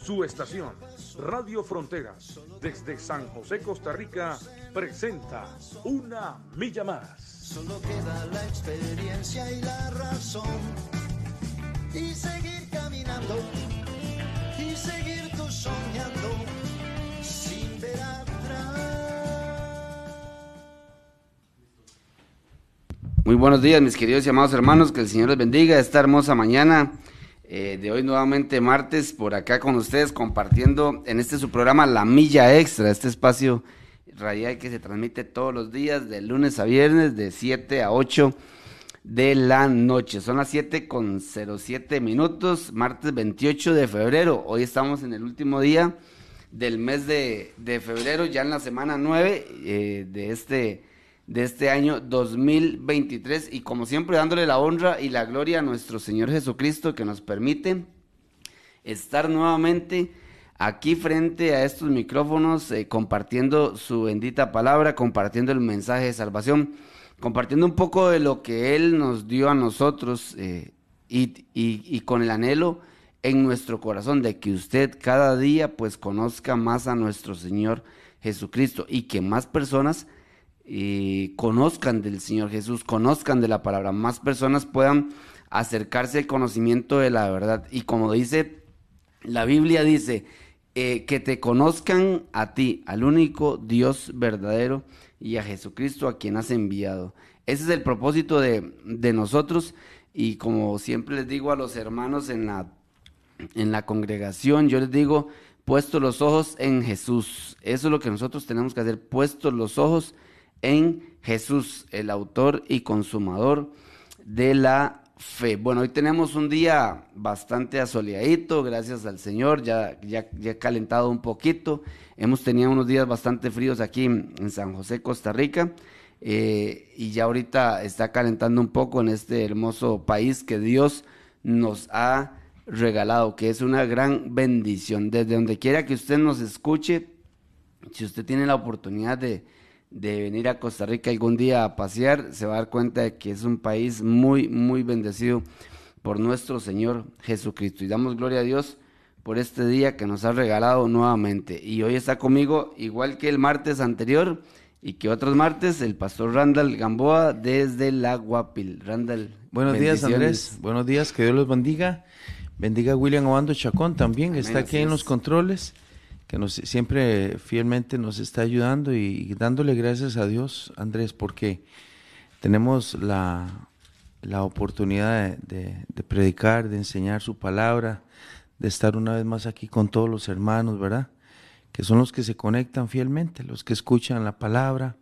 Su estación, Radio Fronteras, desde San José, Costa Rica, presenta Una Milla Más. Solo queda la experiencia y la razón. Y seguir caminando, y seguir tú soñando, sin ver atrás. Muy buenos días, mis queridos y amados hermanos. Que el Señor les bendiga esta hermosa mañana eh, de hoy, nuevamente martes, por acá con ustedes, compartiendo en este su programa La Milla Extra, este espacio radial que se transmite todos los días, de lunes a viernes, de 7 a 8 de la noche. Son las 7 con 07 minutos, martes 28 de febrero. Hoy estamos en el último día del mes de, febrero, ya en la semana 9 eh, de este de este año 2023 y como siempre dándole la honra y la gloria a nuestro Señor Jesucristo que nos permite estar nuevamente aquí frente a estos micrófonos eh, compartiendo su bendita palabra, compartiendo el mensaje de salvación, compartiendo un poco de lo que Él nos dio a nosotros eh, y, y, y con el anhelo en nuestro corazón de que usted cada día pues conozca más a nuestro Señor Jesucristo y que más personas eh, conozcan del Señor Jesús, conozcan de la palabra, más personas puedan acercarse al conocimiento de la verdad. Y como dice la Biblia, dice eh, que te conozcan a ti, al único Dios verdadero y a Jesucristo a quien has enviado. Ese es el propósito de, de nosotros y como siempre les digo a los hermanos en la, en la congregación, yo les digo, puesto los ojos en Jesús. Eso es lo que nosotros tenemos que hacer, puestos los ojos en en Jesús, el autor y consumador de la fe. Bueno, hoy tenemos un día bastante asoleadito, gracias al Señor, ya, ya, ya calentado un poquito. Hemos tenido unos días bastante fríos aquí en San José, Costa Rica, eh, y ya ahorita está calentando un poco en este hermoso país que Dios nos ha regalado, que es una gran bendición. Desde donde quiera que usted nos escuche, si usted tiene la oportunidad de, de venir a Costa Rica algún día a pasear, se va a dar cuenta de que es un país muy, muy bendecido por nuestro Señor Jesucristo. Y damos gloria a Dios por este día que nos ha regalado nuevamente. Y hoy está conmigo, igual que el martes anterior y que otros martes, el pastor Randall Gamboa desde la Guapil. Randall. Buenos días, Andrés. Buenos días, que Dios los bendiga. Bendiga a William Obando Chacón también, que está aquí en los controles que nos, siempre fielmente nos está ayudando y, dándole gracias a Dios, Andrés, porque tenemos la, la oportunidad de, predicar, de enseñar su palabra, de estar una vez más aquí con todos los hermanos, ¿verdad? Que son los que se conectan fielmente, los que escuchan la palabra,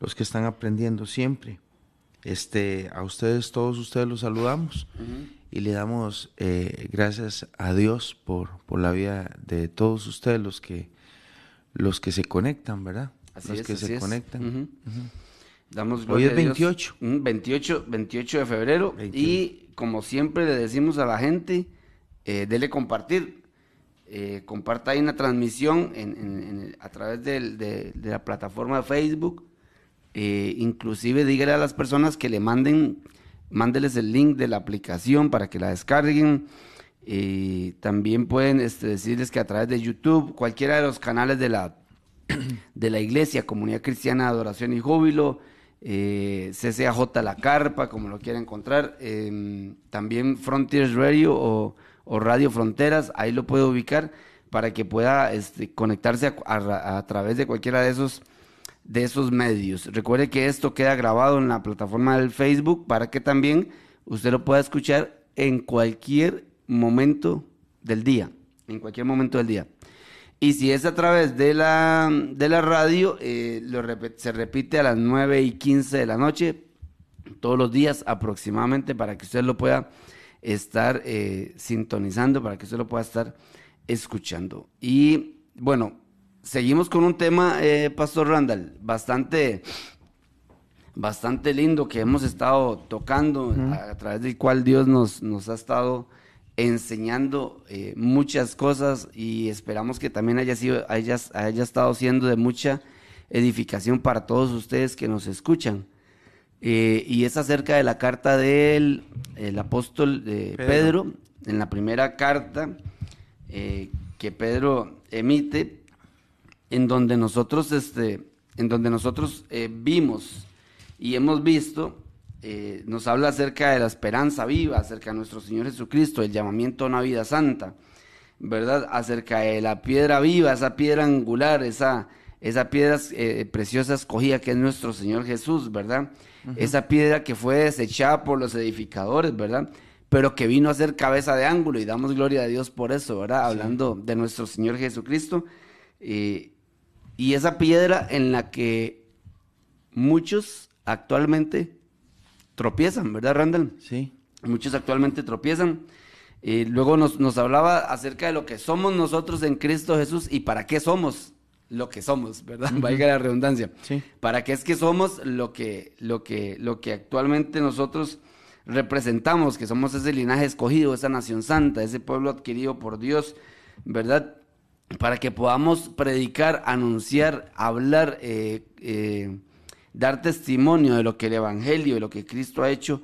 los que están aprendiendo siempre. Este, a ustedes, todos ustedes los saludamos. Y le damos eh, gracias a Dios por, por la vida de todos ustedes los que los que se conectan, ¿verdad? Así los es, que así se es. conectan. Uh -huh. Uh -huh. Damos Hoy es a Dios. 28. Mm, 28, 28 de febrero 28. y como siempre le decimos a la gente, eh, dele compartir. Eh, comparta ahí una transmisión en, en, en, a través del, de, de, la plataforma de Facebook. Eh, inclusive dígale a las personas que le manden mándeles el link de la aplicación para que la descarguen. Y también pueden este, decirles que a través de YouTube, cualquiera de los canales de la, de la iglesia, Comunidad Cristiana de Adoración y Júbilo, eh, CCAJ La Carpa, como lo quiera encontrar, eh, también Frontiers Radio o, Radio Fronteras, ahí lo puede ubicar para que pueda este, conectarse a, a través de cualquiera de esos de esos medios. Recuerde que esto queda grabado en la plataforma del Facebook para que también usted lo pueda escuchar en cualquier momento del día, en cualquier momento del día. Y si es a través de la, de la radio, eh, se repite a las 9 y 15 de la noche, todos los días aproximadamente, para que usted lo pueda estar eh, sintonizando, para que usted lo pueda estar escuchando. Y bueno, seguimos con un tema, eh, Pastor Randall, bastante, bastante lindo que hemos estado tocando, a, través del cual Dios nos, nos ha estado enseñando eh, muchas cosas y esperamos que también haya, sido, haya, haya estado siendo de mucha edificación para todos ustedes que nos escuchan. Eh, y es acerca de la carta del el apóstol de Pedro. en la primera carta eh, que Pedro emite, en donde nosotros, este, en donde nosotros vimos y hemos visto eh, nos habla acerca de la esperanza viva, acerca de nuestro Señor Jesucristo, el llamamiento a una vida santa, ¿verdad? Acerca de la piedra viva, esa piedra angular, esa, esa piedra eh, preciosa escogida que es nuestro Señor Jesús, ¿verdad? Esa piedra que fue desechada por los edificadores, ¿verdad? Pero que vino a ser cabeza de ángulo y damos gloria a Dios por eso, ¿verdad? Hablando de nuestro Señor Jesucristo. Eh, y esa piedra en la que muchos actualmente tropiezan, ¿verdad, Randall? Sí. Muchos actualmente tropiezan. Y luego nos, hablaba acerca de lo que somos nosotros en Cristo Jesús y para qué somos lo que somos, ¿verdad? Vaya la redundancia. Sí. ¿Para qué es que somos lo que, lo que, lo que actualmente nosotros representamos, que somos ese linaje escogido, esa nación santa, ese pueblo adquirido por Dios, ¿verdad? Para que podamos predicar, anunciar, hablar, eh, eh, dar testimonio de lo que el Evangelio, de lo que Cristo ha hecho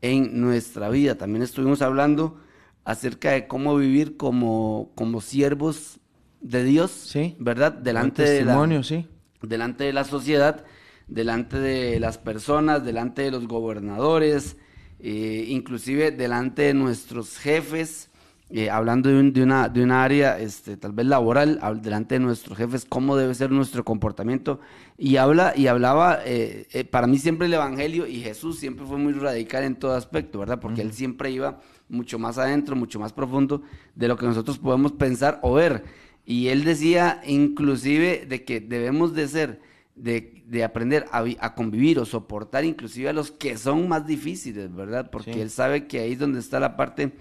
en nuestra vida. También estuvimos hablando acerca de cómo vivir como, como siervos de Dios, sí. ¿verdad? Delante de, la, sí. delante de la sociedad, delante de las personas, delante de los gobernadores, eh, inclusive delante de nuestros jefes, eh, hablando de, de, una, de una área este, tal vez laboral, delante de nuestros jefes, cómo debe ser nuestro comportamiento. Y, habla, y hablaba, eh, eh, para mí siempre el Evangelio y Jesús siempre fue muy radical en todo aspecto, ¿verdad? Porque él siempre iba mucho más adentro, mucho más profundo de lo que nosotros podemos pensar o ver. Y él decía inclusive de que debemos de ser, de, de aprender a, a, convivir o soportar inclusive a los que son más difíciles, ¿verdad? Porque él sabe que ahí es donde está la parte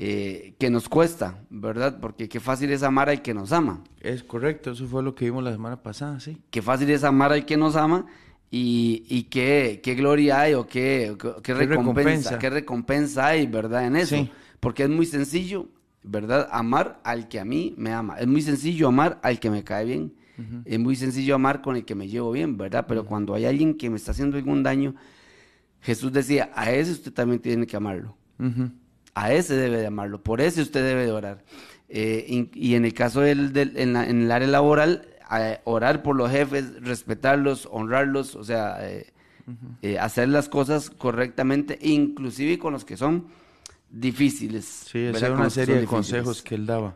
eh, que nos cuesta, ¿verdad? Porque qué fácil es amar al que nos ama. Es correcto, eso fue lo que vimos la semana pasada, sí. Qué fácil es amar al que nos ama y, y qué, qué, gloria hay o qué, qué, recompensa, qué recompensa hay, ¿verdad? En eso. Porque es muy sencillo, ¿verdad? Amar al que a mí me ama. Es muy sencillo amar al que me cae bien. Es muy sencillo amar con el que me llevo bien, ¿verdad? Pero cuando hay alguien que me está haciendo algún daño, Jesús decía, a ese usted también tiene que amarlo. A ese debe de amarlo, por ese usted debe de orar. Eh, y, en el caso del, en, el área laboral, orar por los jefes, respetarlos, honrarlos, o sea, eh, eh, hacer las cosas correctamente, inclusive con los que son difíciles. Sí, esa era una serie de consejos que él daba.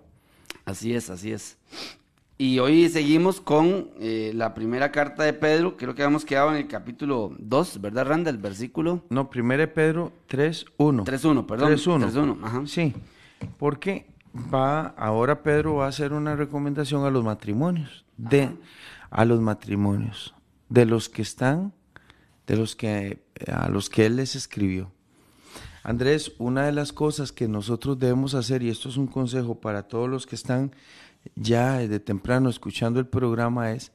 Así es, así es. Y hoy seguimos con eh, la primera carta de Pedro, creo que hemos quedado en el capítulo 2, ¿verdad, Randa? El versículo. No, primero Pedro 3.1. 3.1, perdón. 3.1. ajá. Sí, porque va, ahora Pedro va a hacer una recomendación a los matrimonios, de, a los matrimonios, de los que están, de los que, a los que él les escribió. Andrés, una de las cosas que nosotros debemos hacer, y esto es un consejo para todos los que están ya desde temprano escuchando el programa es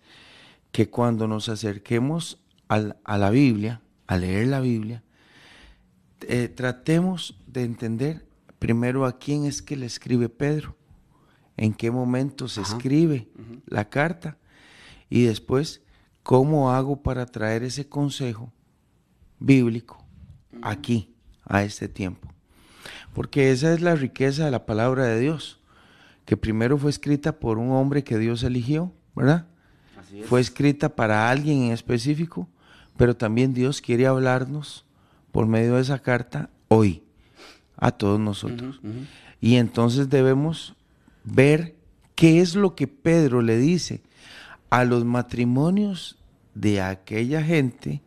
que cuando nos acerquemos a la Biblia, a leer la Biblia, eh, tratemos de entender primero a quién es que le escribe Pedro, en qué momento se escribe la carta y después cómo hago para traer ese consejo bíblico aquí, a este tiempo. Porque esa es la riqueza de la palabra de Dios que primero fue escrita por un hombre que Dios eligió, ¿verdad? Fue escrita para alguien en específico, pero también Dios quiere hablarnos por medio de esa carta hoy, a todos nosotros. Y entonces debemos ver qué es lo que Pedro le dice a los matrimonios de aquella gente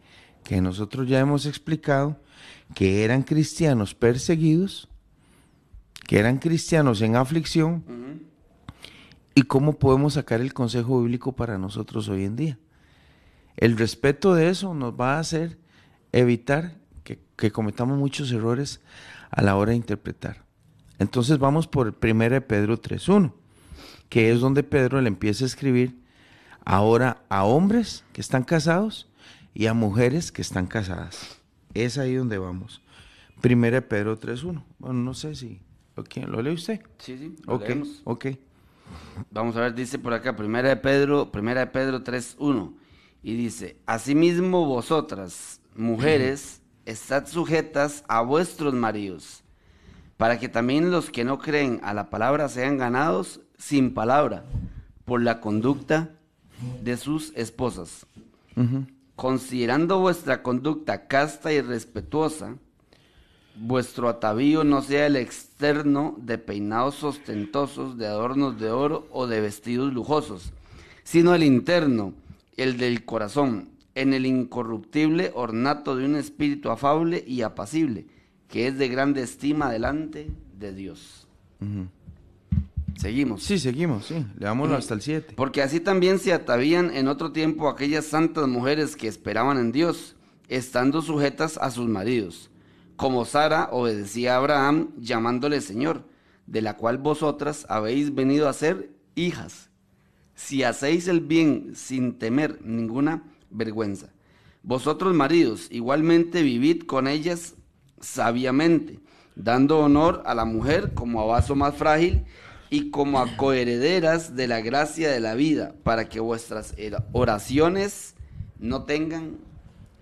que nosotros ya hemos explicado que eran cristianos perseguidos que eran cristianos en aflicción y cómo podemos sacar el consejo bíblico para nosotros hoy en día. El respeto de eso nos va a hacer evitar que, cometamos muchos errores a la hora de interpretar. Entonces vamos por el 1 Pedro 3.1, que es donde Pedro le empieza a escribir ahora a hombres que están casados y a mujeres que están casadas. Es ahí donde vamos. Primera de Pedro 3.1. Bueno, no sé si... ¿Quién? ¿Lo lee usted? Sí, sí. Lo ok, ok. Vamos a ver, dice por acá, primera de Pedro, primera de Pedro 3.1. Y dice, asimismo vosotras, mujeres, estad sujetas a vuestros maridos, para que también los que no creen a la palabra sean ganados sin palabra, por la conducta de sus esposas. Considerando vuestra conducta casta y respetuosa, vuestro atavío no sea el externo de peinados ostentosos, de adornos de oro o de vestidos lujosos, sino el interno, el del corazón, en el incorruptible ornato de un espíritu afable y apacible, que es de grande estima delante de Dios. Seguimos. Sí, seguimos, sí. Leámoslo hasta el 7. Porque así también se atavían en otro tiempo aquellas santas mujeres que esperaban en Dios, estando sujetas a sus maridos, como Sara obedecía a Abraham llamándole Señor, de la cual vosotras habéis venido a ser hijas, si hacéis el bien sin temer ninguna vergüenza. Vosotros maridos, igualmente vivid con ellas sabiamente, dando honor a la mujer como a vaso más frágil y como a coherederas de la gracia de la vida, para que vuestras oraciones no tengan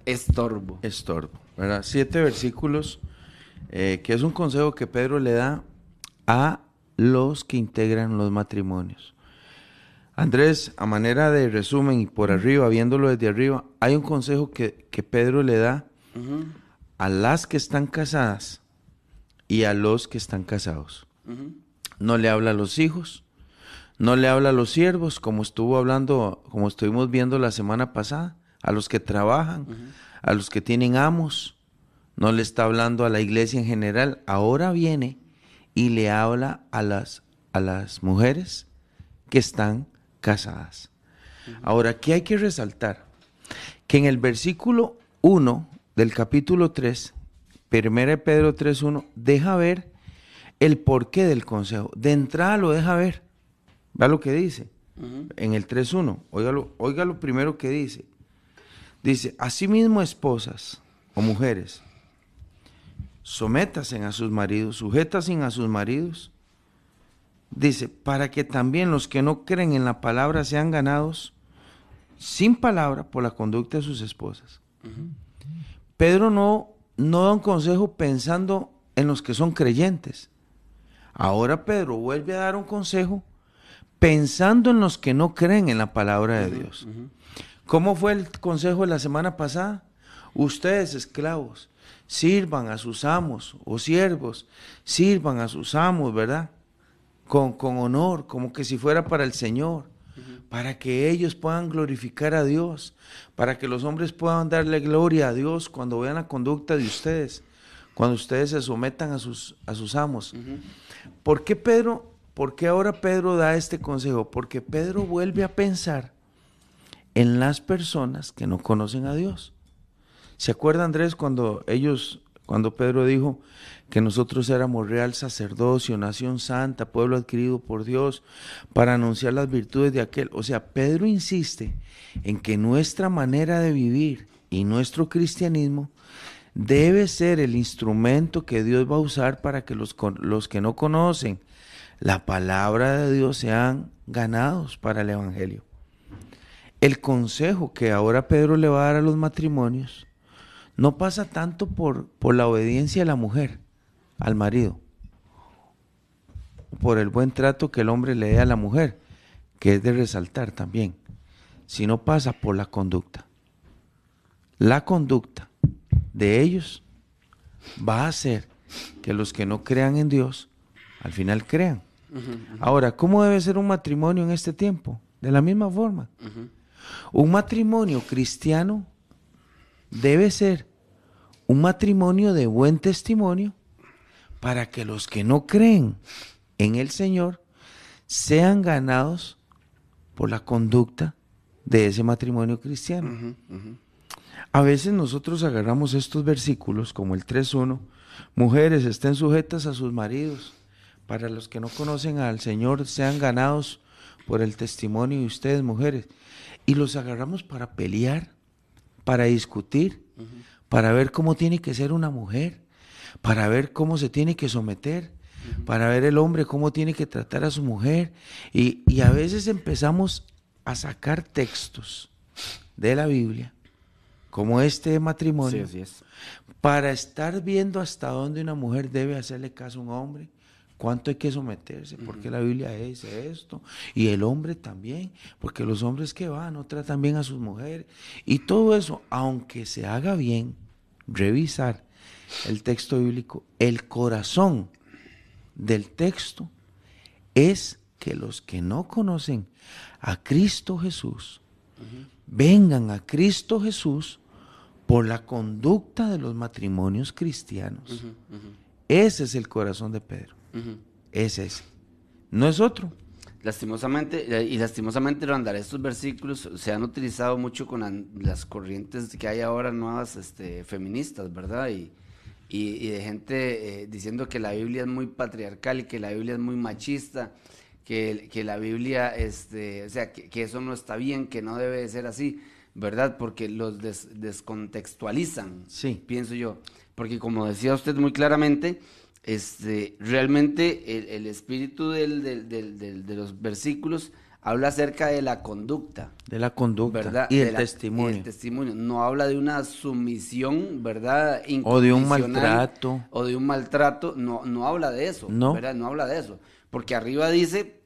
estorbo. Estorbo, Siete versículos, eh, que es un consejo que Pedro le da a los que integran los matrimonios. Andrés, a manera de resumen y por arriba, viéndolo desde arriba, hay un consejo que, Pedro le da a las que están casadas y a los que están casados. No le habla a los hijos, no le habla a los siervos, como estuvo hablando, como estuvimos viendo la semana pasada, a los que trabajan, a los que tienen amos, no le está hablando a la iglesia en general, ahora viene y le habla a las, a las mujeres que están casadas. Ahora, ¿qué hay que resaltar? Que en el versículo 1 del capítulo 3, 1 Pedro 3.1, deja ver el porqué del consejo. De entrada lo deja ver. Vea lo que dice en el 3.1. Oiga lo, primero que dice. Dice, asimismo esposas o mujeres, sométasen a sus maridos, sujetasen a sus maridos. Dice, para que también los que no creen en la palabra sean ganados sin palabra por la conducta de sus esposas. Pedro no, no da un consejo pensando en los que son creyentes, Ahora Pedro vuelve a dar un consejo pensando en los que no creen en la palabra de Dios. ¿Cómo fue el consejo de la semana pasada? Ustedes, esclavos, sirvan a sus amos o siervos, sirvan a sus amos, ¿verdad? Con, con honor, como que si fuera para el Señor, para que ellos puedan glorificar a Dios, para que los hombres puedan darle gloria a Dios cuando vean la conducta de ustedes, cuando ustedes se sometan a sus, a sus amos. ¿Por qué Pedro, por qué ahora Pedro da este consejo? Porque Pedro vuelve a pensar en las personas que no conocen a Dios. ¿Se acuerda Andrés cuando ellos, cuando Pedro dijo que nosotros éramos real sacerdocio, nación santa, pueblo adquirido por Dios, para anunciar las virtudes de aquel? O sea, Pedro insiste en que nuestra manera de vivir y nuestro cristianismo debe ser el instrumento que Dios va a usar para que los, los que no conocen la palabra de Dios sean ganados para el Evangelio. El consejo que ahora Pedro le va a dar a los matrimonios no pasa tanto por, por la obediencia de la mujer al marido, por el buen trato que el hombre le dé a la mujer, que es de resaltar también, sino pasa por la conducta. La conducta de ellos va a hacer que los que no crean en Dios al final crean. Ahora, ¿cómo debe ser un matrimonio en este tiempo? De la misma forma. Un matrimonio cristiano debe ser un matrimonio de buen testimonio para que los que no creen en el Señor sean ganados por la conducta de ese matrimonio cristiano. A veces nosotros agarramos estos versículos como el 3.1, mujeres estén sujetas a sus maridos, para los que no conocen al Señor sean ganados por el testimonio de ustedes, mujeres, y los agarramos para pelear, para discutir, para ver cómo tiene que ser una mujer, para ver cómo se tiene que someter, para ver el hombre cómo tiene que tratar a su mujer. Y, y a veces empezamos a sacar textos de la Biblia, como este de matrimonio, para estar viendo hasta dónde una mujer debe hacerle caso a un hombre, cuánto hay que someterse, porque la Biblia dice esto, y el hombre también, porque los hombres que van no tratan bien a sus mujeres, y todo eso, aunque se haga bien, revisar el texto bíblico, el corazón del texto es que los que no conocen a Cristo Jesús, vengan a Cristo Jesús por la conducta de los matrimonios cristianos. Ese es el corazón de Pedro. Ese es. No es otro. Lastimosamente, eh, y lastimosamente, Randall, estos versículos se han utilizado mucho con las corrientes que hay ahora nuevas este, feministas, ¿verdad? Y, y, de gente eh, diciendo que la Biblia es muy patriarcal y que la Biblia es muy machista, que, que la Biblia, este, o sea, que, eso no está bien, que no debe de ser así, ¿verdad? Porque los descontextualizan, sí. pienso yo. Porque como decía usted muy claramente, este, realmente el, espíritu del, de los versículos habla acerca de la conducta. De la conducta ¿verdad? y del testimonio. testimonio. No habla de una sumisión, ¿verdad? O de un maltrato. O de un maltrato. No, no habla de eso. No. ¿verdad? No habla de eso. Porque arriba dice,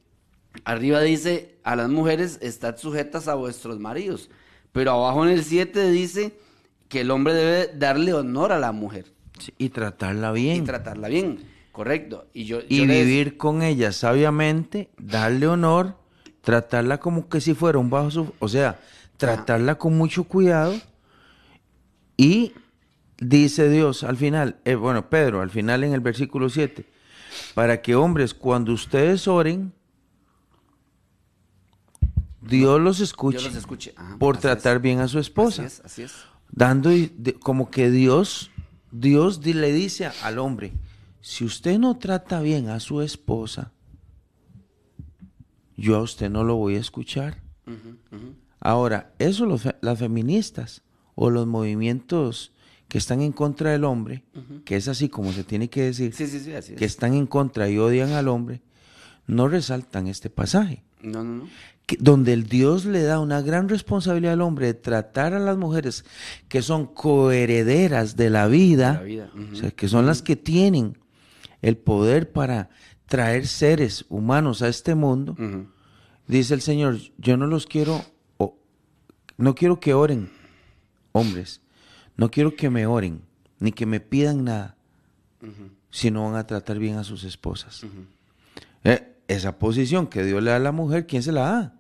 arriba dice, a las mujeres estad sujetas a vuestros maridos. Pero abajo en el 7 dice que el hombre debe darle honor a la mujer y tratarla bien. Y tratarla bien, correcto. Y, yo, y vivir con ella sabiamente, darle honor, tratarla como que si fuera un bajo, o sea, tratarla con mucho cuidado y dice Dios al final, eh, bueno, Pedro, al final en el versículo 7, para que hombres, cuando ustedes oren, Dios los escuche, Dios los escuche. por tratar bien a su esposa. Así es, así es. Dando como que Dios Dios le dice al hombre, si usted no trata bien a su esposa, yo a usted no lo voy a escuchar. Ahora, eso los, las feministas o los movimientos que están en contra del hombre, que es así como se tiene que decir, que están en contra y odian al hombre, no resaltan este pasaje. No, no, no donde el Dios le da una gran responsabilidad al hombre de tratar a las mujeres que son coherederas de la vida, o sea, que son las que tienen el poder para traer seres humanos a este mundo, dice el Señor, yo no los quiero, no quiero que oren, hombres, no quiero que me oren, ni que me pidan nada, si no van a tratar bien a sus esposas. Eh, esa posición que Dios le da a la mujer, ¿quién se la da?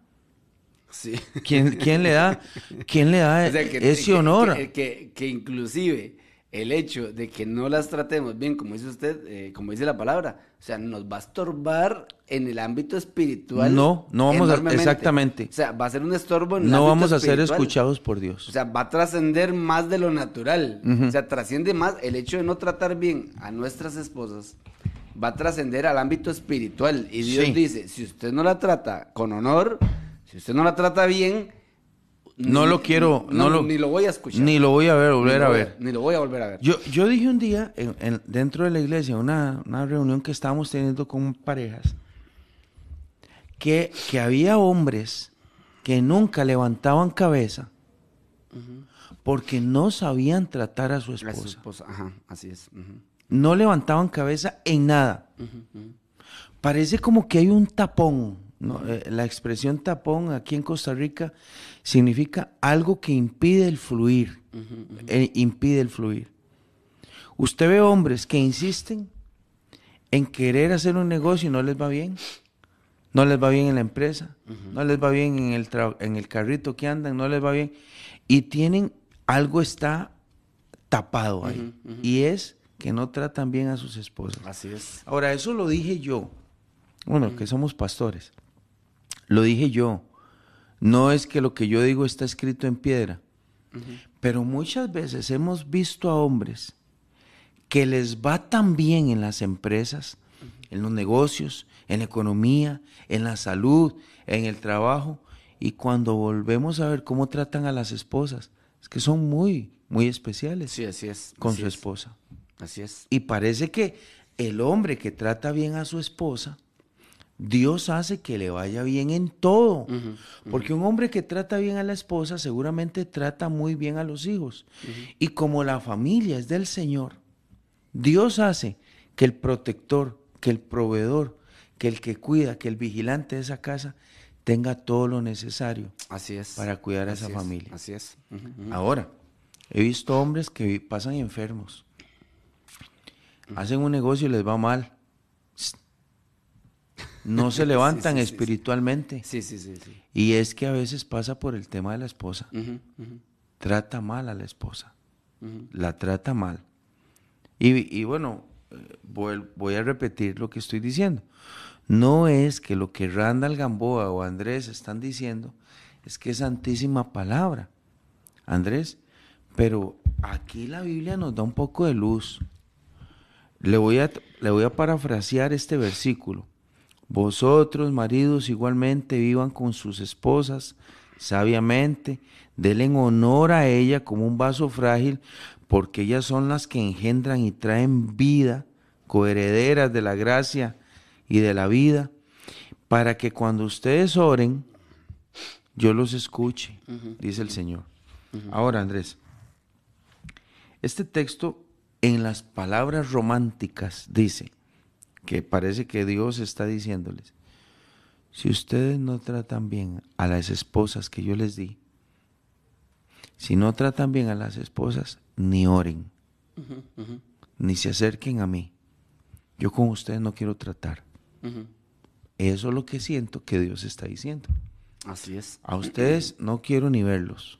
Sí. ¿Quién, quién le da, quién le da ese honor? Que, que, inclusive el hecho de que no las tratemos bien, como dice usted, eh, como dice la palabra, o sea, nos va a estorbar en el ámbito espiritual. No, no vamos a, exactamente. O sea, va a ser un estorbo en el No vamos a ser escuchados por Dios. O sea, va a trascender más de lo natural. O sea, trasciende más el hecho de no tratar bien a nuestras esposas va a trascender al ámbito espiritual. Y Dios dice, si usted no la trata con honor, si usted no la trata bien, no lo quiero, no, lo, ni lo voy a escuchar. Ni lo voy a ver, volver a ver. Ni lo voy a volver a ver. Yo, yo dije un día, en, dentro de la iglesia, una, una reunión que estábamos teniendo con parejas, que, que había hombres que nunca levantaban cabeza porque no sabían tratar a su esposa. A su esposa. Ajá, así es no levantaban cabeza en nada. Parece como que hay un tapón. Eh, la expresión tapón aquí en Costa Rica significa algo que impide el fluir. Eh, impide el fluir. Usted ve hombres que insisten en querer hacer un negocio y no les va bien. No les va bien en la empresa, no les va bien en el, en el carrito que andan, no les va bien. Y tienen, algo está tapado ahí. Y es que no tratan bien a sus esposas. Así es. Ahora, eso lo dije yo. Bueno, que somos pastores. Lo dije yo. No es que lo que yo digo está escrito en piedra. Pero muchas veces hemos visto a hombres que les va tan bien en las empresas, en los negocios, en la economía, en la salud, en el trabajo, y cuando volvemos a ver cómo tratan a las esposas, es que son muy, muy especiales Sí, así es. con así su es, esposa. Así es. Y parece que el hombre que trata bien a su esposa, Dios hace que le vaya bien en todo. Porque un hombre que trata bien a la esposa seguramente trata muy bien a los hijos. Y como la familia es del Señor, Dios hace que el protector, que el proveedor, que el que cuida, que el vigilante de esa casa tenga todo lo necesario. Así es. Para cuidar a esa es, familia. Así es. Ahora, he visto hombres que pasan enfermos, hacen un negocio y les va mal. No se levantan sí, espiritualmente. Sí, sí, sí, sí. Y es que a veces pasa por el tema de la esposa. Trata mal a la esposa. La trata mal. Y, y bueno, eh, voy, voy a repetir lo que estoy diciendo. No es que lo que Randall Gamboa o Andrés están diciendo es que es santísima palabra, Andrés, pero aquí la Biblia nos da un poco de luz. Le voy a, le voy a parafrasear este versículo. Vosotros, maridos, igualmente vivan con sus esposas sabiamente, denle honor a ella como un vaso frágil, porque ellas son las que engendran y traen vida, coherederas de la gracia y de la vida, para que cuando ustedes oren, yo los escuche, dice el Señor. Ahora, Andrés, este texto en las palabras románticas dice que parece que Dios está diciéndoles, si ustedes no tratan bien a las esposas que yo les di, si no tratan bien a las esposas, ni oren, ni se acerquen a mí. Yo con ustedes no quiero tratar. Eso es lo que siento que Dios está diciendo. Así es. A ustedes no quiero ni verlos.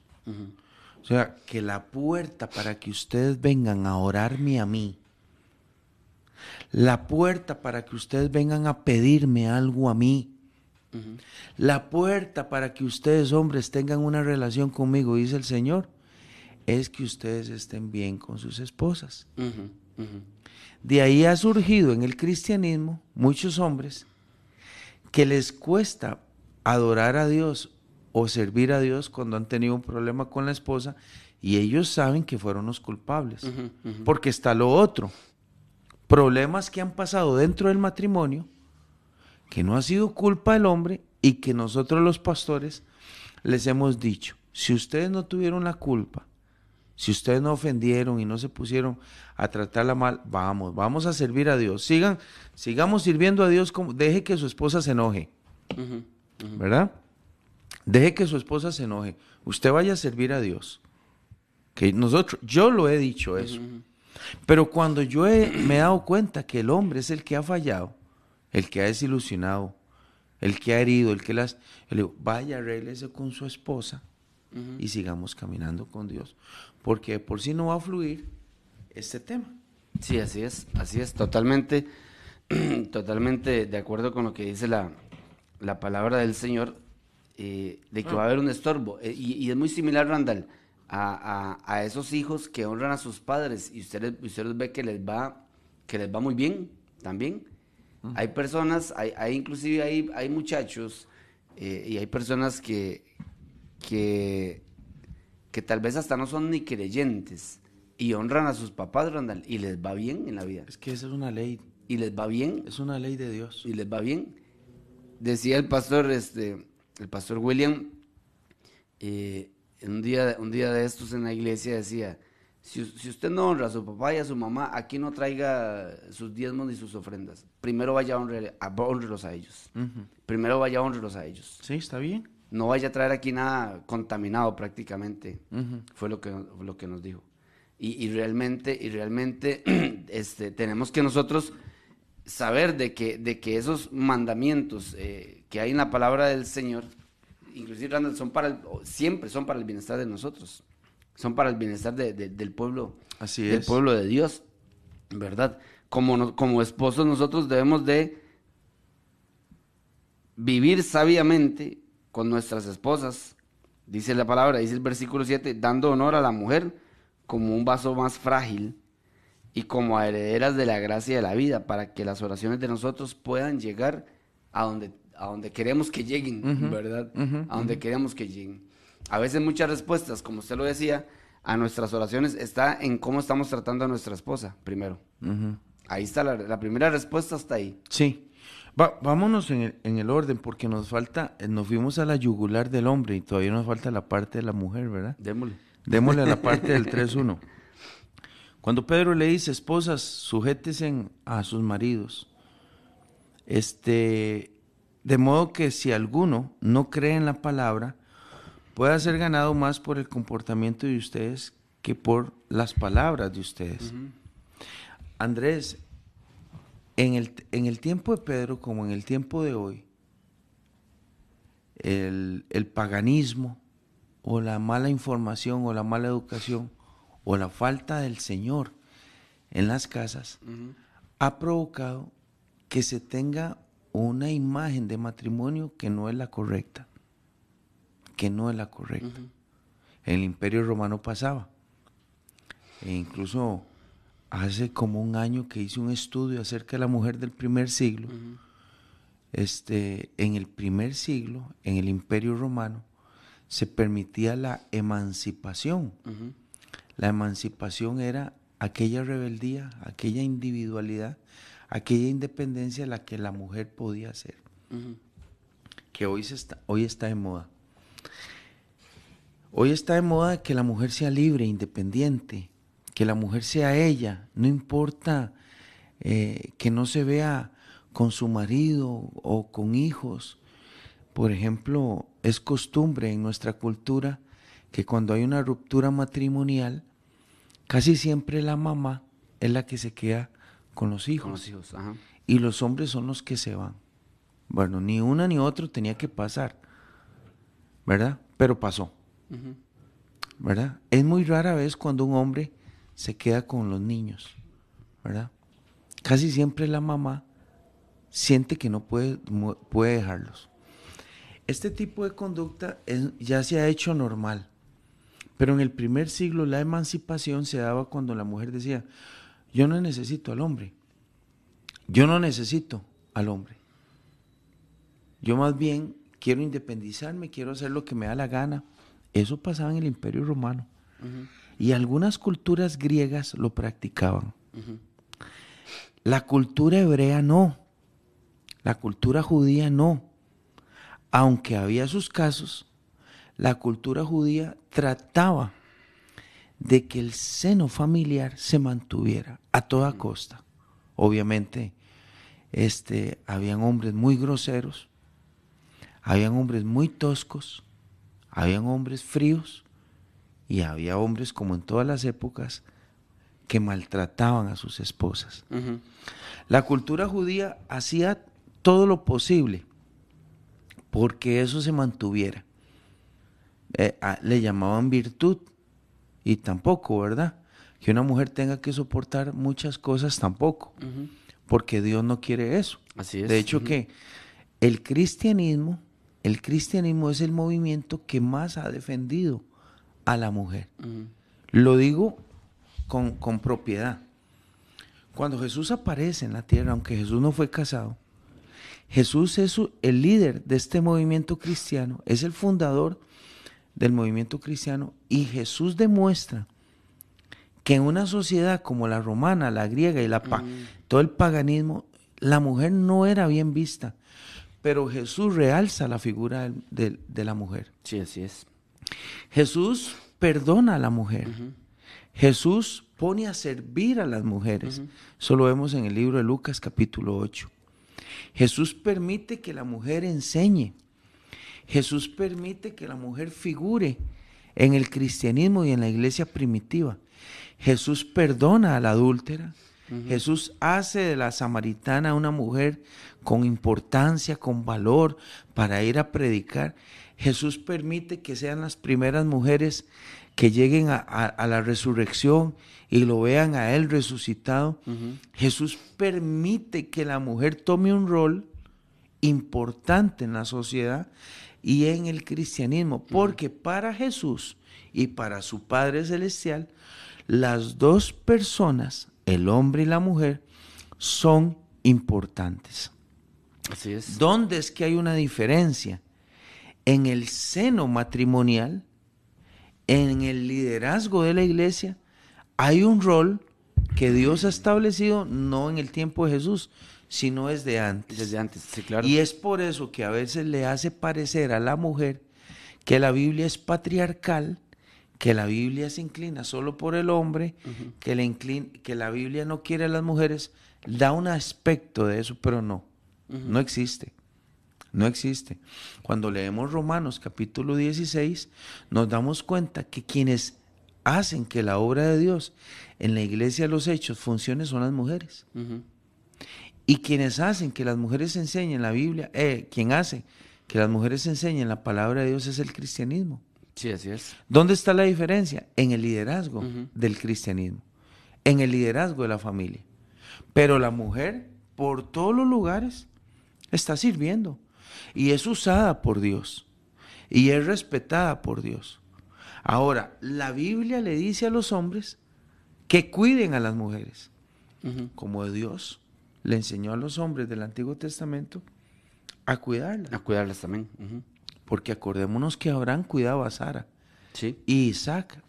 O sea, que la puerta para que ustedes vengan a orarme a mí, la puerta para que ustedes vengan a pedirme algo a mí, la puerta para que ustedes, hombres, tengan una relación conmigo, dice el Señor, es que ustedes estén bien con sus esposas. De ahí ha surgido en el cristianismo muchos hombres que les cuesta adorar a Dios o servir a Dios cuando han tenido un problema con la esposa y ellos saben que fueron los culpables. Porque está lo otro. Problemas que han pasado dentro del matrimonio que no ha sido culpa del hombre y que nosotros los pastores les hemos dicho, si ustedes no tuvieron la culpa, si ustedes no ofendieron y no se pusieron a tratarla mal, vamos, vamos a servir a Dios. Sigan, sigamos sirviendo a Dios como deje que su esposa se enoje. ¿verdad? Deje que su esposa se enoje. Usted vaya a servir a Dios. Que nosotros, yo lo he dicho eso. Pero cuando yo he- me he dado cuenta que el hombre es el que ha fallado, el que ha desilusionado, el que ha herido, el que las, yo le digo, vaya, arréglese con su esposa y sigamos caminando con Dios. Porque por sí no va a fluir este tema. Sí, así es, así es, totalmente, totalmente de acuerdo con lo que dice la, la palabra del Señor, eh, de que va a haber un estorbo. Eh, y, y es muy similar, Randall, a, a- a esos hijos que honran a sus padres y ustedes, ustedes ve que les va, que les va muy bien también. Hay personas, hay, hay inclusive hay, hay muchachos eh, y hay personas que, que, que tal vez hasta no son ni creyentes y honran a sus papás, Randall, y les va bien en la vida. Es que esa es una ley, Y les va bien, es una ley de Dios. y les va bien. Decía el pastor, este, el pastor William, eh, un día, un día de estos en la iglesia decía, si, si usted no honra a su papá y a su mamá, aquí no traiga sus diezmos ni sus ofrendas. Primero vaya a honrar- a honrelos a ellos. Primero vaya a honrelos a ellos. Sí, está bien. No vaya a traer aquí nada contaminado prácticamente. Fue lo que, lo que nos dijo. Y, y realmente, y realmente este, tenemos que nosotros saber de que, de que esos mandamientos eh, que hay en la palabra del Señor, inclusive Randall, son para el- siempre son para el bienestar de nosotros. Son para el bienestar de- de- del pueblo, Así del es. pueblo de Dios, ¿verdad? Como, no- como esposos nosotros debemos de vivir sabiamente con nuestras esposas, dice la palabra, dice el versículo 7, dando honor a la mujer como un vaso más frágil y como a herederas de la gracia de la vida, para que las oraciones de nosotros puedan llegar a donde, a donde queremos que lleguen, ¿verdad? a donde queremos que lleguen. a veces muchas respuestas, como usted lo decía, a nuestras oraciones está en cómo estamos tratando a nuestra esposa, primero. Ahí está la, primera respuesta, está ahí. Sí. vámonos en el, en el, orden, porque nos falta, eh, nos fuimos a la yugular del hombre y todavía nos falta la parte de la mujer, ¿verdad? Démosle. Démosle a la parte del 3.1. Cuando Pedro le dice, esposas, sujétesen a sus maridos, este, de modo que si alguno no cree en la palabra, pueda ser ganado más por el comportamiento de ustedes que por las palabras de ustedes. Andrés, en el, en el, tiempo de Pedro como en el tiempo de hoy, el, el paganismo o la mala información o la mala educación o la falta del Señor en las casas ha provocado que se tenga una imagen de matrimonio que no es la correcta, que no es la correcta. En el Imperio Romano pasaba. E incluso hace como un año que hice un estudio acerca de la mujer del primer siglo. Este, en el primer siglo, en el Imperio Romano, se permitía la emancipación. La emancipación era aquella rebeldía, aquella individualidad, aquella independencia la que la mujer podía hacer, que hoy, está, hoy está de moda. Hoy está de moda que la mujer sea libre, independiente, que la mujer sea ella, no importa eh, que no se vea con su marido o con hijos. Por ejemplo, es costumbre en nuestra cultura que cuando hay una ruptura matrimonial, casi siempre la mamá es la que se queda con los hijos. Y los hombres son los que se van. Bueno, ni una ni otro tenía que pasar, ¿verdad? Pero pasó, ¿verdad? Es muy rara vez cuando un hombre se queda con los niños, ¿verdad? Casi siempre la mamá siente que no puede, puede dejarlos. Este tipo de conducta ya se ha hecho normal. Pero en el primer siglo la emancipación se daba cuando la mujer decía, yo no necesito al hombre, yo no necesito al hombre. Yo más bien quiero independizarme, quiero hacer lo que me da la gana. Eso pasaba en el Imperio Romano. Y algunas culturas griegas lo practicaban. La cultura hebrea no. La cultura judía no. Aunque había sus casos, la cultura judía trataba de que el seno familiar se mantuviera a toda costa. Obviamente, este, habían hombres muy groseros, habían hombres muy toscos, habían hombres fríos y había hombres como en todas las épocas que maltrataban a sus esposas. La cultura judía hacía todo lo posible porque eso se mantuviera. Eh, le llamaban virtud. Y tampoco, ¿verdad? Que una mujer tenga que soportar muchas cosas tampoco. Porque Dios no quiere eso. Así es. De hecho que el cristianismo, el cristianismo es el movimiento que más ha defendido a la mujer. Lo digo con, con propiedad. Cuando Jesús aparece en la tierra, aunque Jesús no fue casado, Jesús es el líder de este movimiento cristiano, es el fundador del movimiento cristiano y Jesús demuestra que en una sociedad como la romana, la griega y la mm. todo el paganismo, la mujer no era bien vista, pero Jesús realza la figura de, la mujer. Sí, así es. Jesús perdona a la mujer. Jesús pone a servir a las mujeres. Eso lo vemos en el libro de Lucas capítulo 8. Jesús permite que la mujer enseñe. Jesús permite que la mujer figure en el cristianismo y en la iglesia primitiva. Jesús perdona a la adúltera. Jesús hace de la samaritana una mujer con importancia, con valor para ir a predicar. Jesús permite que sean las primeras mujeres que lleguen a, la resurrección y lo vean a Él resucitado. Jesús permite que la mujer tome un rol importante en la sociedad y en el cristianismo, porque para Jesús y para su Padre Celestial, las dos personas, el hombre y la mujer, son importantes. Así es. ¿Dónde es que hay una diferencia? En el seno matrimonial, en el liderazgo de la iglesia hay un rol que Dios ha establecido no en el tiempo de Jesús, sino desde antes. Desde antes, sí, claro. Y es por eso que a veces le hace parecer a la mujer que la Biblia es patriarcal, que la Biblia se inclina solo por el hombre, que, le que la Biblia no quiere a las mujeres, da un aspecto de eso, pero no, no existe. No existe. Cuando leemos Romanos capítulo 16, nos damos cuenta que quienes hacen que la obra de Dios en la iglesia de los hechos funcione son las mujeres. Y quienes hacen que las mujeres enseñen la Biblia, eh, quien hace que las mujeres enseñen la palabra de Dios es el cristianismo. Sí, así es. ¿Dónde está la diferencia? En el liderazgo del cristianismo, en el liderazgo de la familia. Pero la mujer, por todos los lugares, está sirviendo y es usada por Dios y es respetada por Dios. Ahora, la Biblia le dice a los hombres que cuiden a las mujeres, como Dios le enseñó a los hombres del Antiguo Testamento a cuidarlas. A cuidarlas también. Porque acordémonos que Abraham cuidaba a Sara. Sí. Y Isaac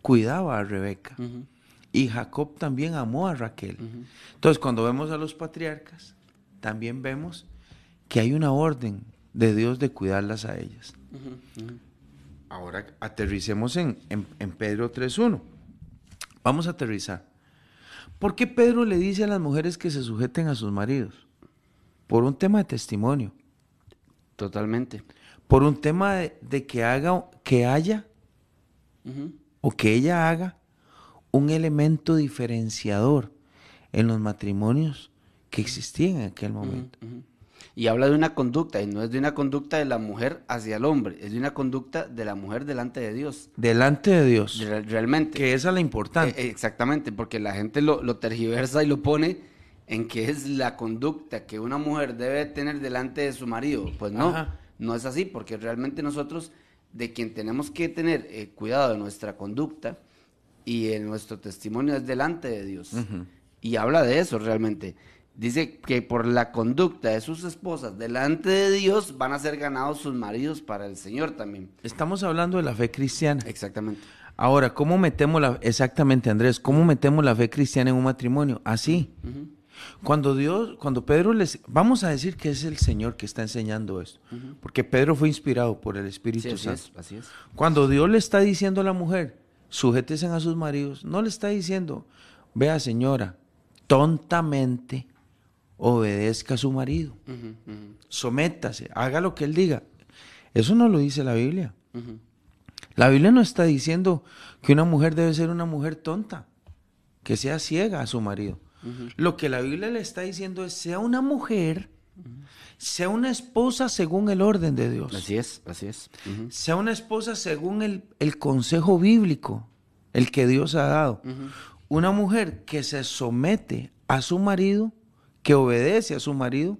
cuidaba a Rebeca. Y Jacob también amó a Raquel. Entonces, cuando vemos a los patriarcas, también vemos que hay una orden de Dios de cuidarlas a ellas. Ahora aterricemos en, en, Pedro 3.1. Vamos a aterrizar. ¿Por qué Pedro le dice a las mujeres que se sujeten a sus maridos? Por un tema de testimonio. Totalmente. Por un tema de, que haga, que haya, o que ella haga, un elemento diferenciador en los matrimonios que existían en aquel momento y habla de una conducta, y no es de una conducta de la mujer hacia el hombre, es de una conducta de la mujer delante de Dios. Delante de Dios. realmente. Que esa es la importante. Eh, exactamente, porque la gente lo, tergiversa y lo pone en que es la conducta que una mujer debe tener delante de su marido. Pues no, no es así, porque realmente nosotros, de quien tenemos que tener eh, cuidado de nuestra conducta y en nuestro testimonio es delante de Dios. Y habla de eso realmente dice que por la conducta de sus esposas delante de Dios van a ser ganados sus maridos para el Señor también. Estamos hablando de la fe cristiana. Exactamente. Ahora, ¿cómo metemos la exactamente Andrés, cómo metemos la fe cristiana en un matrimonio? Así. Cuando Dios, cuando Pedro les vamos a decir que es el Señor que está enseñando esto, porque Pedro fue inspirado por el Espíritu Santo. así es. Cuando Dios le está diciendo a la mujer, sujétese a sus maridos, no le está diciendo, vea señora, tontamente obedezca a su marido, sométase, haga lo que él diga. Eso no lo dice la Biblia. La Biblia no está diciendo que una mujer debe ser una mujer tonta, que sea ciega a su marido. Lo que la Biblia le está diciendo es, sea una mujer, sea una esposa según el orden de Dios. Así es, así es. Sea una esposa según el, el, consejo bíblico, el que Dios ha dado. Una mujer que se somete a su marido que obedece a su marido,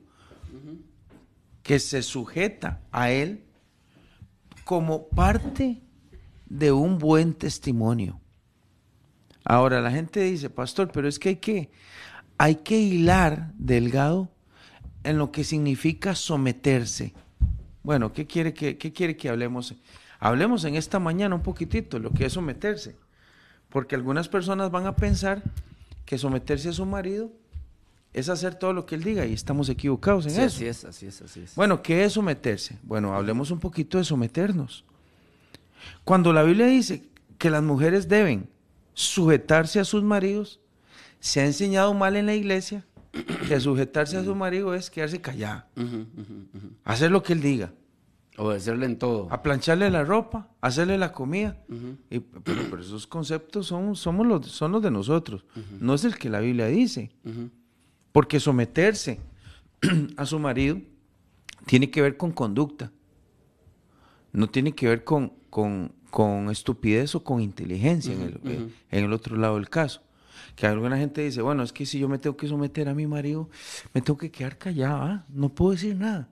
que se sujeta a él como parte de un buen testimonio. Ahora la gente dice, pastor, pero es que hay que, hay que hilar delgado en lo que significa someterse. Bueno, ¿qué quiere que, qué quiere que hablemos? Hablemos en esta mañana un poquitito lo que es someterse. Porque algunas personas van a pensar que someterse a su marido es hacer todo lo que él diga y estamos equivocados en eso. Así es, así es, así es. Bueno, ¿qué es someterse? Bueno, hablemos un poquito de someternos. Cuando la Biblia dice que las mujeres deben sujetarse a sus maridos, se ha enseñado mal en la iglesia que sujetarse a su marido es quedarse callada, hacer lo que él diga. Obedecerle en todo. A plancharle la ropa, hacerle la comida. y, pero, esos conceptos son, somos los, son los de nosotros, no es el que la Biblia dice. Porque someterse a su marido tiene que ver con conducta. No tiene que ver con, con, estupidez o con inteligencia en, el, en, el, otro lado del caso. Que alguna gente dice, bueno, es que si yo me tengo que someter a mi marido, me tengo que quedar callada, ¿ah? no puedo decir nada.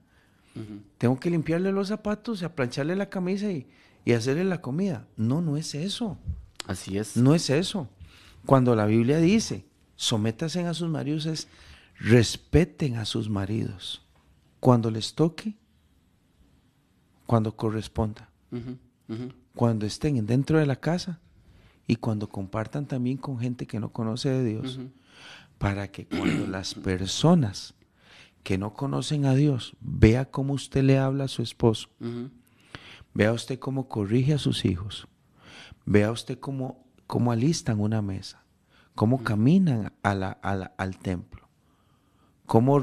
Tengo que limpiarle los zapatos, aplancharle la camisa y, y hacerle la comida. No, no es eso. Así es. No es eso. Cuando la Biblia dice, sométase a sus maridos, es respeten a sus maridos cuando les toque, cuando corresponda. cuando estén dentro de la casa y cuando compartan también con gente que no conoce de Dios, para que cuando las personas que no conocen a Dios vea cómo usted le habla a su esposo, vea usted cómo corrige a sus hijos, vea usted cómo, cómo alistan una mesa, cómo caminan al templo, cómo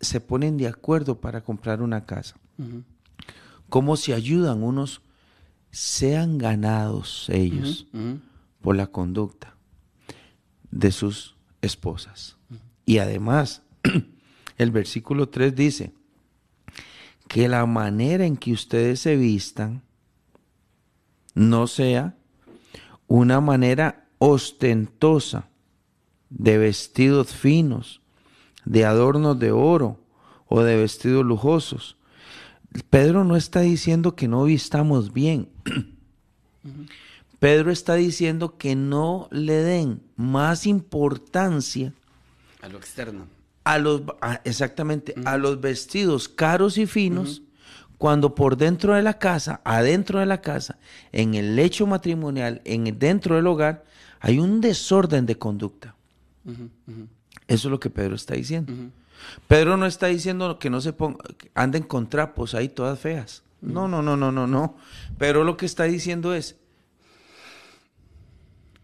se ponen de acuerdo para comprar una casa, cómo se ayudan unos, sean ganados ellos por la conducta de sus esposas. Y además, el versículo 3 dice, que la manera en que ustedes se vistan no sea una manera ostentosa de vestidos finos, de adornos de oro o de vestidos lujosos. Pedro no está diciendo que no vistamos bien. Pedro está diciendo que no le den más importancia a lo externo. A los, exactamente, a los vestidos caros y finos, cuando por dentro de la casa, adentro de la casa, en el lecho matrimonial, en dentro del hogar, hay un desorden de conducta. Eso es lo que Pedro está diciendo. Pedro no está diciendo que no se ponga, anden con trapos ahí todas feas. No, no, no, no, no, no. Pero lo que está diciendo es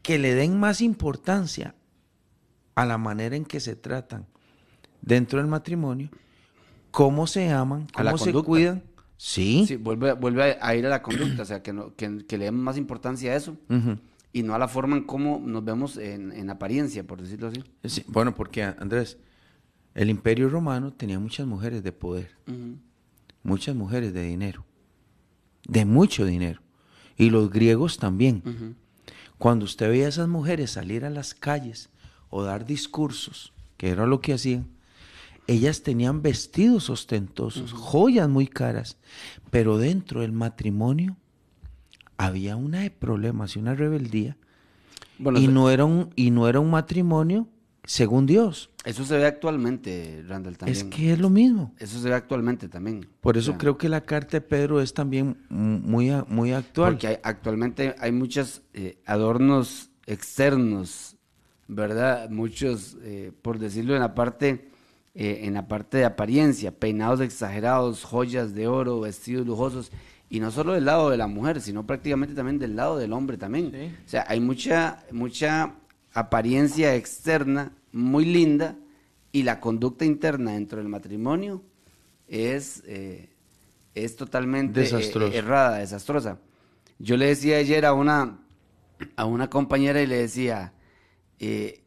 que le den más importancia a la manera en que se tratan dentro del matrimonio, cómo se aman, cómo se cuidan. Sí. sí vuelve, vuelve a ir a la conducta, o sea, que, que, le den más importancia a eso y no a la forma en cómo nos vemos en, apariencia, por decirlo así. bueno, porque Andrés, el imperio romano tenía muchas mujeres de poder, muchas mujeres de dinero, de mucho dinero, y los griegos también. Cuando usted veía a esas mujeres salir a las calles o dar discursos, que era lo que hacían, ellas tenían vestidos ostentosos, joyas muy caras, pero dentro del matrimonio había una de problemas y una rebeldía. y, no era un, y no era un matrimonio según Dios. Eso se ve actualmente, Randall, también. Es que es lo mismo. Eso se ve actualmente también. Por eso creo que la carta de Pedro es también muy, muy actual. Porque actualmente hay muchos eh, adornos externos, ¿verdad? Muchos, eh, por decirlo en la parte, eh, en la parte de apariencia, peinados exagerados, joyas de oro, vestidos lujosos. Y no solo del lado de la mujer, sino prácticamente también del lado del hombre también. O sea, hay mucha, mucha apariencia externa muy linda y la conducta interna dentro del matrimonio es, eh, es totalmente eh, errada, desastrosa. Yo le decía ayer a una, a una compañera y le decía, eh,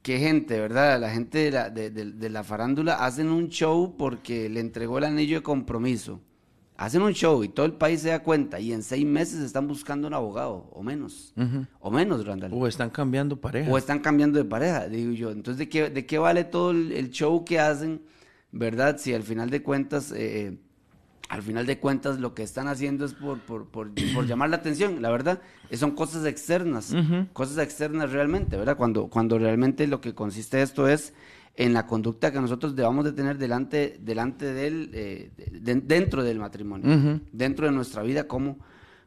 qué gente, ¿verdad? La gente de la, de la farándula hacen un show porque le entregó el anillo de compromiso hacen un show y todo el país se da cuenta y en seis meses están buscando un abogado o menos, o menos, Randall. O están cambiando pareja. O están cambiando de pareja, digo yo. Entonces, ¿de qué, de qué vale todo el, show que hacen, verdad? Si al final de cuentas, eh, al final de cuentas lo que están haciendo es por, por, por, llamar la atención, la verdad, son cosas externas, cosas externas realmente, ¿verdad? Cuando, cuando realmente lo que consiste esto es en la conducta que nosotros debamos de tener delante, delante del, eh, dentro del matrimonio, dentro de nuestra vida como,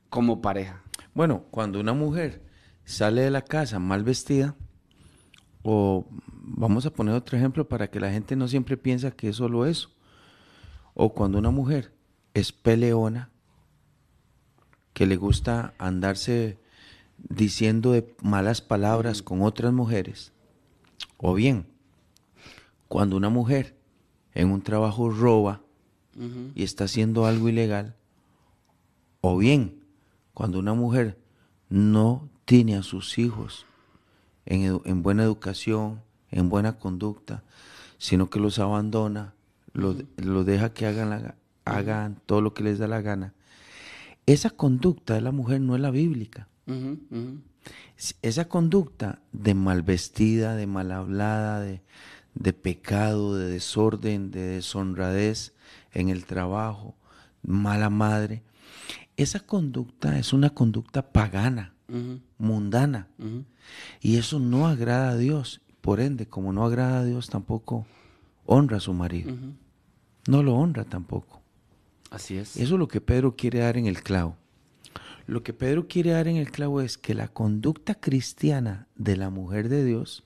como pareja. Bueno, cuando una mujer sale de la casa mal vestida, o vamos a poner otro ejemplo para que la gente no siempre piensa que es solo eso, o cuando una mujer es peleona, que le gusta andarse diciendo de malas palabras con otras mujeres, o bien cuando una mujer en un trabajo roba y está haciendo algo ilegal, o bien cuando una mujer no tiene a sus hijos en, buena educación, en buena conducta, sino que los abandona, los, deja que hagan, hagan todo lo que les da la gana. Esa conducta de la mujer no es la bíblica. Esa conducta de mal vestida, de mal hablada, de, de pecado, de desorden, de deshonradez en el trabajo, mala madre. Esa conducta es una conducta pagana, mundana. Y eso no agrada a Dios. Por ende, como no agrada a Dios, tampoco honra a su marido. No lo honra tampoco. Así es. Eso es lo que Pedro quiere dar en el clavo. Lo que Pedro quiere dar en el clavo es que la conducta cristiana de la mujer de Dios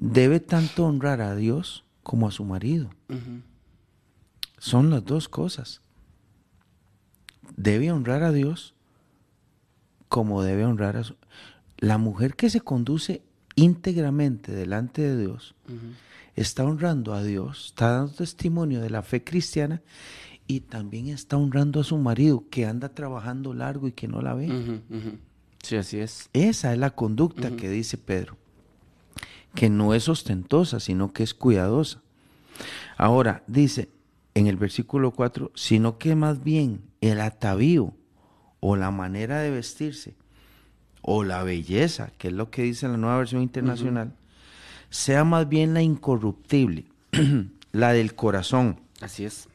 debe tanto honrar a Dios como a su marido. Son las dos cosas. Debe honrar a Dios como debe honrar a su... La mujer que se conduce íntegramente delante de Dios está honrando a Dios, está dando testimonio de la fe cristiana y también está honrando a su marido que anda trabajando largo y que no la ve. Sí, así es. Esa es la conducta que dice Pedro, que no es ostentosa, sino que es cuidadosa. Ahora, dice en el versículo 4, sino que más bien el atavío o la manera de vestirse o la belleza, que es lo que dice la nueva versión internacional, sea más bien la incorruptible, la del corazón. Así es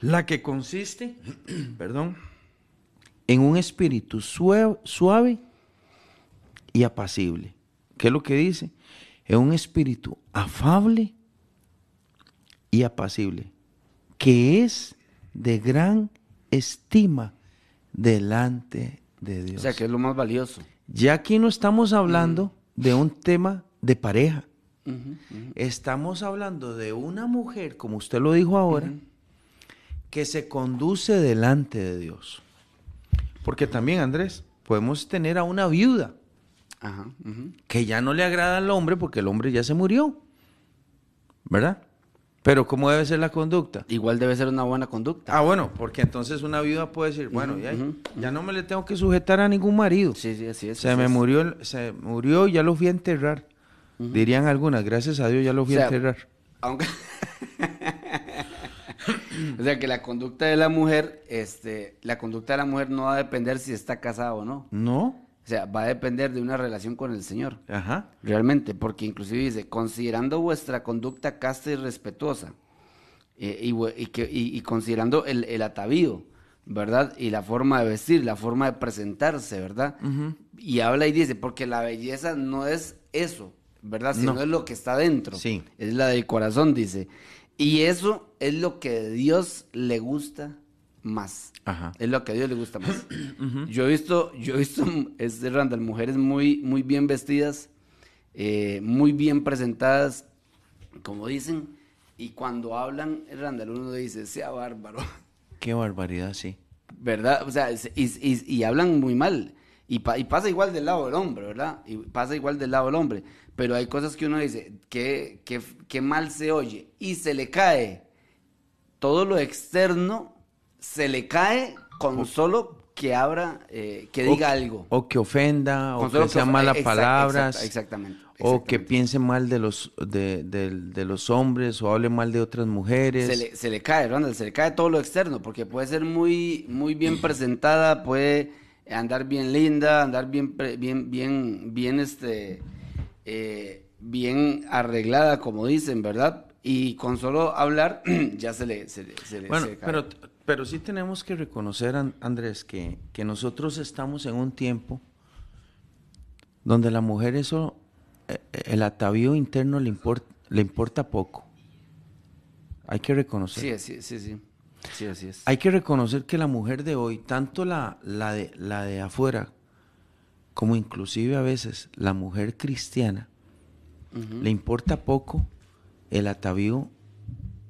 la que consiste, perdón, en un espíritu suave, y apacible. ¿Qué es lo que dice? En un espíritu afable y apacible, que es de gran estima delante de Dios. O sea, que es lo más valioso. Ya aquí no estamos hablando de un tema de pareja. Estamos hablando de una mujer, como usted lo dijo ahora, que se conduce delante de Dios. Porque también, Andrés, podemos tener a una viuda que ya no le agrada al hombre porque el hombre ya se murió. ¿Verdad? Pero ¿cómo debe ser la conducta? Igual debe ser una buena conducta. Ah, bueno, porque entonces una viuda puede decir, bueno, ya, no me le tengo que sujetar a ningún marido. Sí, sí, así es. Se me murió, se murió y ya lo fui a enterrar. Dirían algunas, gracias a Dios ya lo fui a enterrar. Aunque o sea que la conducta de la mujer, este, la conducta de la mujer no va a depender si está casada o no. No. O sea, va a depender de una relación con el Señor. Ajá. Realmente, porque inclusive dice, considerando vuestra conducta casta y respetuosa, eh, y, que, y, considerando el, el, atavío, ¿verdad? Y la forma de vestir, la forma de presentarse, ¿verdad? Y habla y dice, porque la belleza no es eso, ¿verdad? Sino es lo que está dentro. Sí. Es la del corazón, dice. Y eso es lo que Dios le gusta más. Ajá. Es lo que a Dios le gusta más. Yo he visto, yo he visto, es de Randall, mujeres muy, muy bien vestidas, eh, muy bien presentadas, como dicen, y cuando hablan, Randall, uno dice, sea bárbaro. Qué barbaridad, sí. ¿Verdad? O sea, y, hablan muy mal. Y, y, pasa igual del lado del hombre, ¿verdad? Y pasa igual del lado del hombre pero hay cosas que uno dice, que, que, mal se oye, y se le cae todo lo externo, se le cae con solo que abra, eh, que diga algo. O que ofenda, o que sea malas palabras. exactamente, O que piense mal de los, de, de, los hombres, o hable mal de otras mujeres. Se le, se le cae, Ronald, se le cae todo lo externo, porque puede ser muy, muy bien presentada, puede andar bien linda, andar bien, bien, bien, bien, este eh, bien arreglada, como dicen, ¿verdad? Y con solo hablar ya se le... Se, bueno, pero, pero sí tenemos que reconocer, Andrés, que, que nosotros estamos en un tiempo donde la mujer eso, eh, el atavío interno le, importa le importa poco. Hay que reconocer. Sí, sí, sí, sí. así es. Hay que reconocer que la mujer de hoy, tanto la, la, de, la de afuera como inclusive a veces la mujer cristiana, le importa poco el atavío,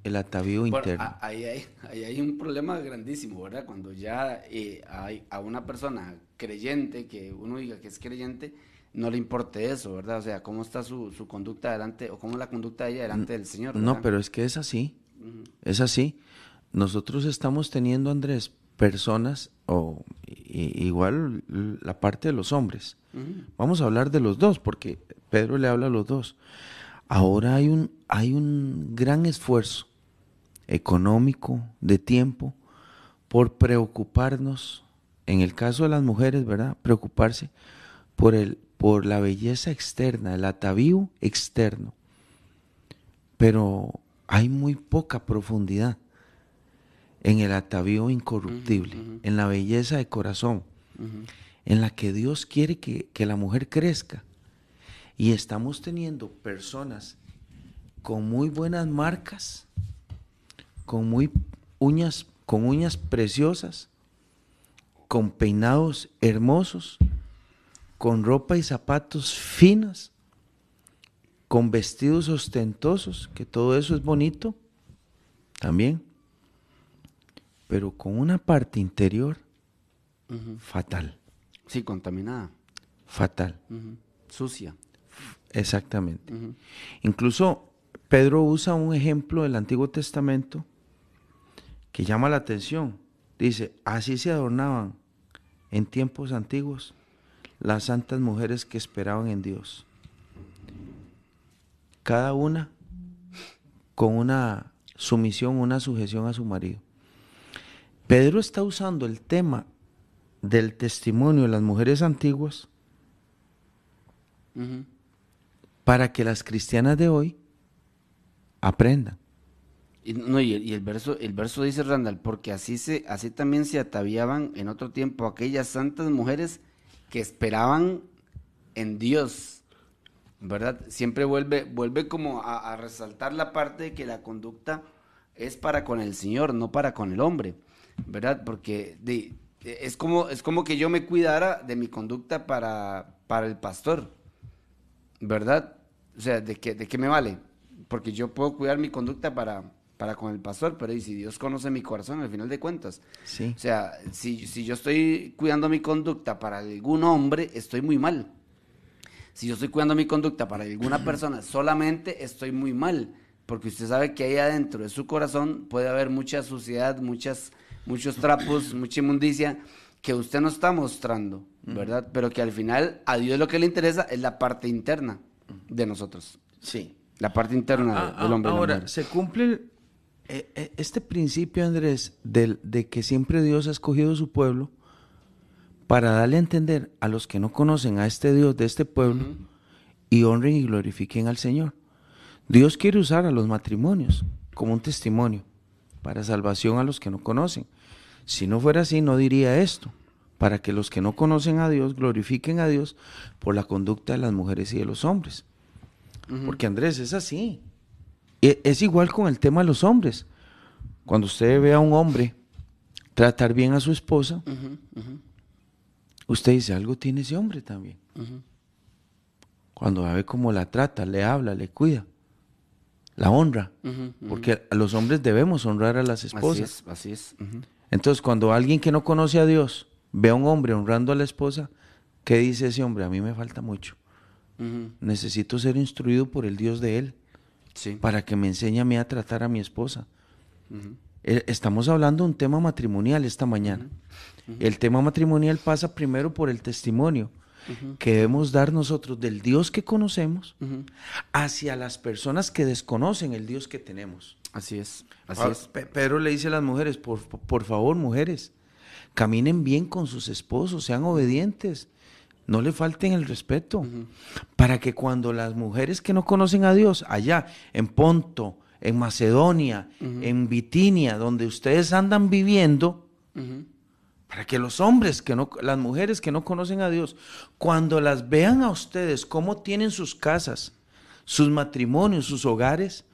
el atavío interno. Ahí hay, hay, un problema grandísimo, ¿verdad? Cuando ya eh, hay a una persona creyente, que uno diga que es creyente, no le importe eso, ¿verdad? O sea, cómo está su, su conducta delante, o cómo es la conducta de ella delante del Señor. No, pero es que es así, es así. Nosotros estamos teniendo, Andrés, personas, o igual la parte de los hombres. Vamos a hablar de los dos, porque Pedro le habla a los dos. Ahora hay un, hay un gran esfuerzo económico, de tiempo, por preocuparnos, en el caso de las mujeres, ¿verdad? Preocuparse por, el, por la belleza externa, el atavío externo. Pero hay muy poca profundidad en el atavío incorruptible, en la belleza de corazón, en la que Dios quiere que, la mujer crezca. Y estamos teniendo personas con muy buenas marcas, con muy uñas, con uñas preciosas, con peinados hermosos, con ropa y zapatos finas, con vestidos ostentosos, que todo eso es bonito también, pero con una parte interior fatal. Sí, contaminada. Fatal. Sucia. Exactamente. Incluso Pedro usa un ejemplo del Antiguo Testamento que llama la atención. Dice, así se adornaban en tiempos antiguos las santas mujeres que esperaban en Dios. Cada una con una sumisión, una sujeción a su marido. Pedro está usando el tema del testimonio de las mujeres antiguas para que las cristianas de hoy aprendan. Y, no, y, el, verso, el verso dice Randall, porque así se, así también se ataviaban en otro tiempo aquellas santas mujeres que esperaban en Dios. ¿Verdad? Siempre vuelve, vuelve como a, resaltar la parte de que la conducta es para con el Señor, no para con el hombre. ¿Verdad? Porque es, como, es como que yo me cuidara de mi conducta para, para el pastor. ¿Verdad? O sea, ¿de qué, ¿de qué me vale? Porque yo puedo cuidar mi conducta para, para con el pastor, pero y si Dios conoce mi corazón al final de cuentas. Sí. O sea, si, si yo estoy cuidando mi conducta para algún hombre, estoy muy mal. Si yo estoy cuidando mi conducta para alguna persona, solamente estoy muy mal. Porque usted sabe que ahí adentro de su corazón puede haber mucha suciedad, muchas, muchos trapos, mucha inmundicia que usted no está mostrando, ¿verdad? Pero que al final a Dios lo que le interesa es la parte interna de nosotros. Sí. La parte interna Ah, ah, del hombre. Ahora, mujer. se cumple este principio, Andrés, del- de, que siempre Dios ha escogido su pueblo para darle a entender a los que no conocen a este Dios de este pueblo y honren y glorifiquen al Señor. Dios quiere usar a los matrimonios como un testimonio para salvación a los que no conocen. Si no fuera así, no diría esto, para que los que no conocen a Dios glorifiquen a Dios por la conducta de las mujeres y de los hombres. Porque Andrés, es así. E- Es igual con el tema de los hombres. Cuando usted ve a un hombre tratar bien a su esposa, usted dice, algo tiene ese hombre también. Cuando ve cómo la trata, le habla, le cuida, la honra. Porque a los hombres debemos honrar a las Así esposas. es, así es. Entonces, cuando alguien que no conoce a Dios ve a un hombre honrando a la esposa, ¿qué dice ese hombre? A mí me falta mucho. Necesito ser instruido por el Dios de él Sí. para que me enseñe a mí a tratar a mi esposa. Eh, Estamos hablando de un tema matrimonial esta mañana. El tema matrimonial pasa primero por el testimonio que debemos dar nosotros del Dios que conocemos hacia las personas que desconocen el Dios que tenemos. Así es, así Ah, es. Pe- Pedro le dice a las mujeres, por, por favor, mujeres, caminen bien con sus esposos, sean obedientes, no le falten el respeto, para que cuando las mujeres que no conocen a Dios, allá en Ponto, en Macedonia, en Bitinia, donde ustedes andan viviendo, para que los hombres que no, las mujeres que no conocen a Dios, cuando las vean a ustedes cómo tienen sus casas, sus matrimonios, sus hogares,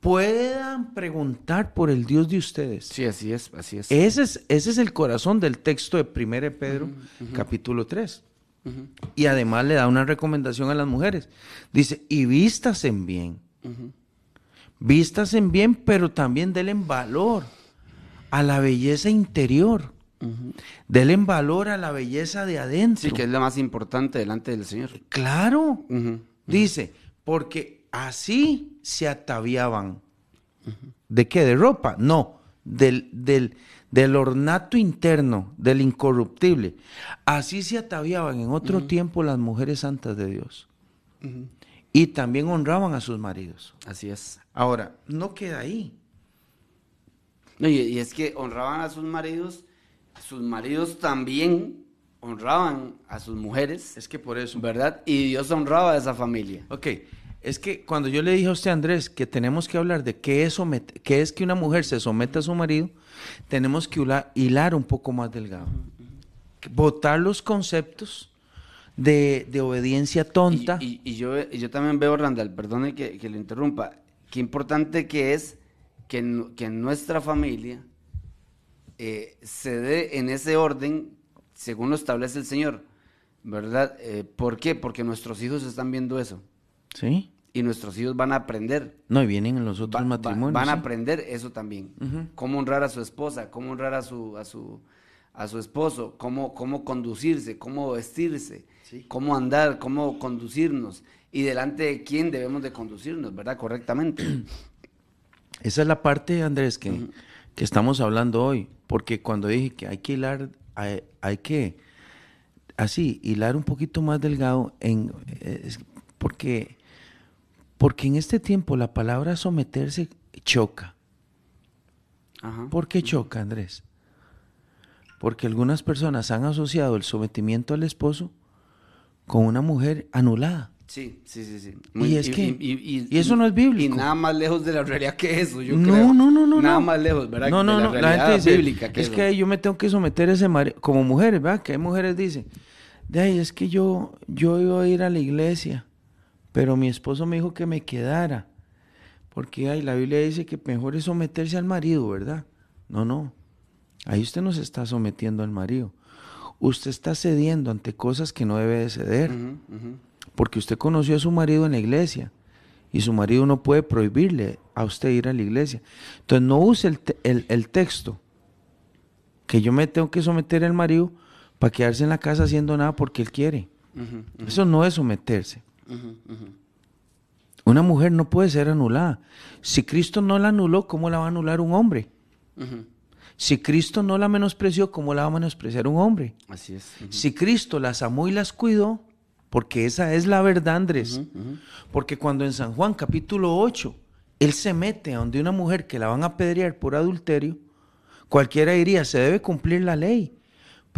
puedan preguntar por el Dios de ustedes. Sí, así es, así es. Ese es, ese es el corazón del texto de 1 Pedro, capítulo 3. Y además le da una recomendación a las mujeres. Dice, y vístasen bien. Vístasen bien, pero también denle valor a la belleza interior. Denle valor a la belleza de adentro. Sí, que es lo más importante delante del Señor. Claro. Dice, porque así se ataviaban. ¿De qué? ¿De ropa? No, del, del, del ornato interno, del incorruptible. Así se ataviaban en otro tiempo las mujeres santas de Dios. Y también honraban a sus maridos. Así es. Ahora, no queda ahí. No, y, y es que honraban a sus maridos, sus maridos también honraban a sus mujeres, Es que por eso. ¿verdad? Y Dios honraba a esa familia. Ok, es que cuando yo le dije a usted, Andrés, que tenemos que hablar de qué es, qué es que una mujer se someta a su marido, tenemos que hilar un poco más delgado. Votar los conceptos de, de obediencia tonta. Y, y- y yo, y yo también veo, Randall, perdone que, que le interrumpa, qué importante que es que, en- que en nuestra familia eh, se dé en ese orden según lo establece el Señor, ¿verdad? Eh, ¿Por qué? Porque nuestros hijos están viendo eso. Sí. Y nuestros hijos van a aprender. No, y vienen en los otros matrimonios. van a aprender eso también. Cómo honrar a su esposa, cómo honrar a su, a su, a su esposo, cómo, cómo conducirse, cómo vestirse, cómo andar, cómo conducirnos y delante de quién debemos de conducirnos, ¿verdad? Correctamente. Esa es la parte, Andrés, que, que estamos hablando hoy, porque cuando dije que hay que hilar, hay, hay que así, hilar un poquito más delgado, en, porque, porque en este tiempo la palabra someterse choca. ¿Por qué choca, Andrés? Porque algunas personas han asociado el sometimiento al esposo con una mujer anulada. Sí, sí, sí, sí. y es que, y, eso no es bíblico. Y nada más lejos de la realidad que eso, yo no, creo. No, no, no, Nada más lejos, ¿verdad? No, no, de la, no. la gente dice, es que yo me tengo que someter a ese marido, como mujeres, ¿verdad? Que hay mujeres dicen, de ahí es que yo, yo iba a ir a la iglesia, pero mi esposo me dijo que me quedara, porque ahí la Biblia dice que mejor es someterse al marido, ¿verdad? No, no, ahí usted no se está sometiendo al marido, usted está cediendo ante cosas que no debe de ceder porque usted conoció a su marido en la iglesia y su marido no puede prohibirle a usted ir a la iglesia. Entonces no use el, texto que yo me tengo que someter al marido para quedarse en la casa haciendo nada porque él quiere. Eso no es someterse. Una mujer no puede ser anulada. Si Cristo no la anuló, ¿cómo la va a anular un hombre? Si Cristo no la menospreció, ¿cómo la va a menospreciar un hombre? Así es. Si Cristo las amó y las cuidó, porque esa es la verdad, Andrés. Porque cuando en San Juan capítulo 8, él se mete a donde una mujer que la van a apedrear por adulterio, cualquiera diría, se debe cumplir la ley.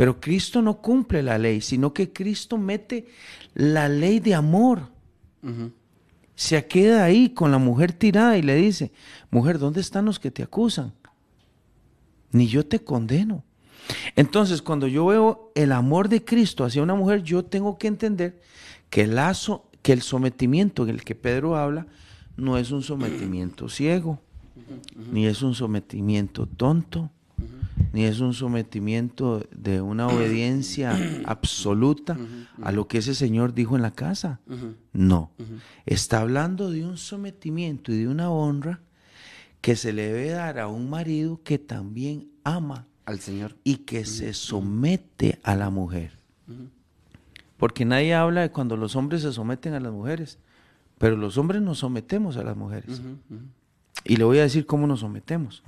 Pero Cristo no cumple la ley, sino que Cristo mete la ley de amor. Se queda ahí con la mujer tirada y le dice, mujer, ¿dónde están los que te acusan? Ni yo te condeno. Entonces, cuando yo veo el amor de Cristo hacia una mujer, yo tengo que entender que el, lazo, que el sometimiento en el que Pedro habla no es un sometimiento ciego, ni es un sometimiento tonto, ni es un sometimiento de una obediencia absoluta a lo que ese Señor dijo en la casa. No, está hablando de un sometimiento y de una honra que se le debe dar a un marido que también ama al Señor. Y que se somete a la mujer. Porque nadie habla de cuando los hombres se someten a las mujeres, pero los hombres nos sometemos a las mujeres. Y le voy a decir cómo nos sometemos.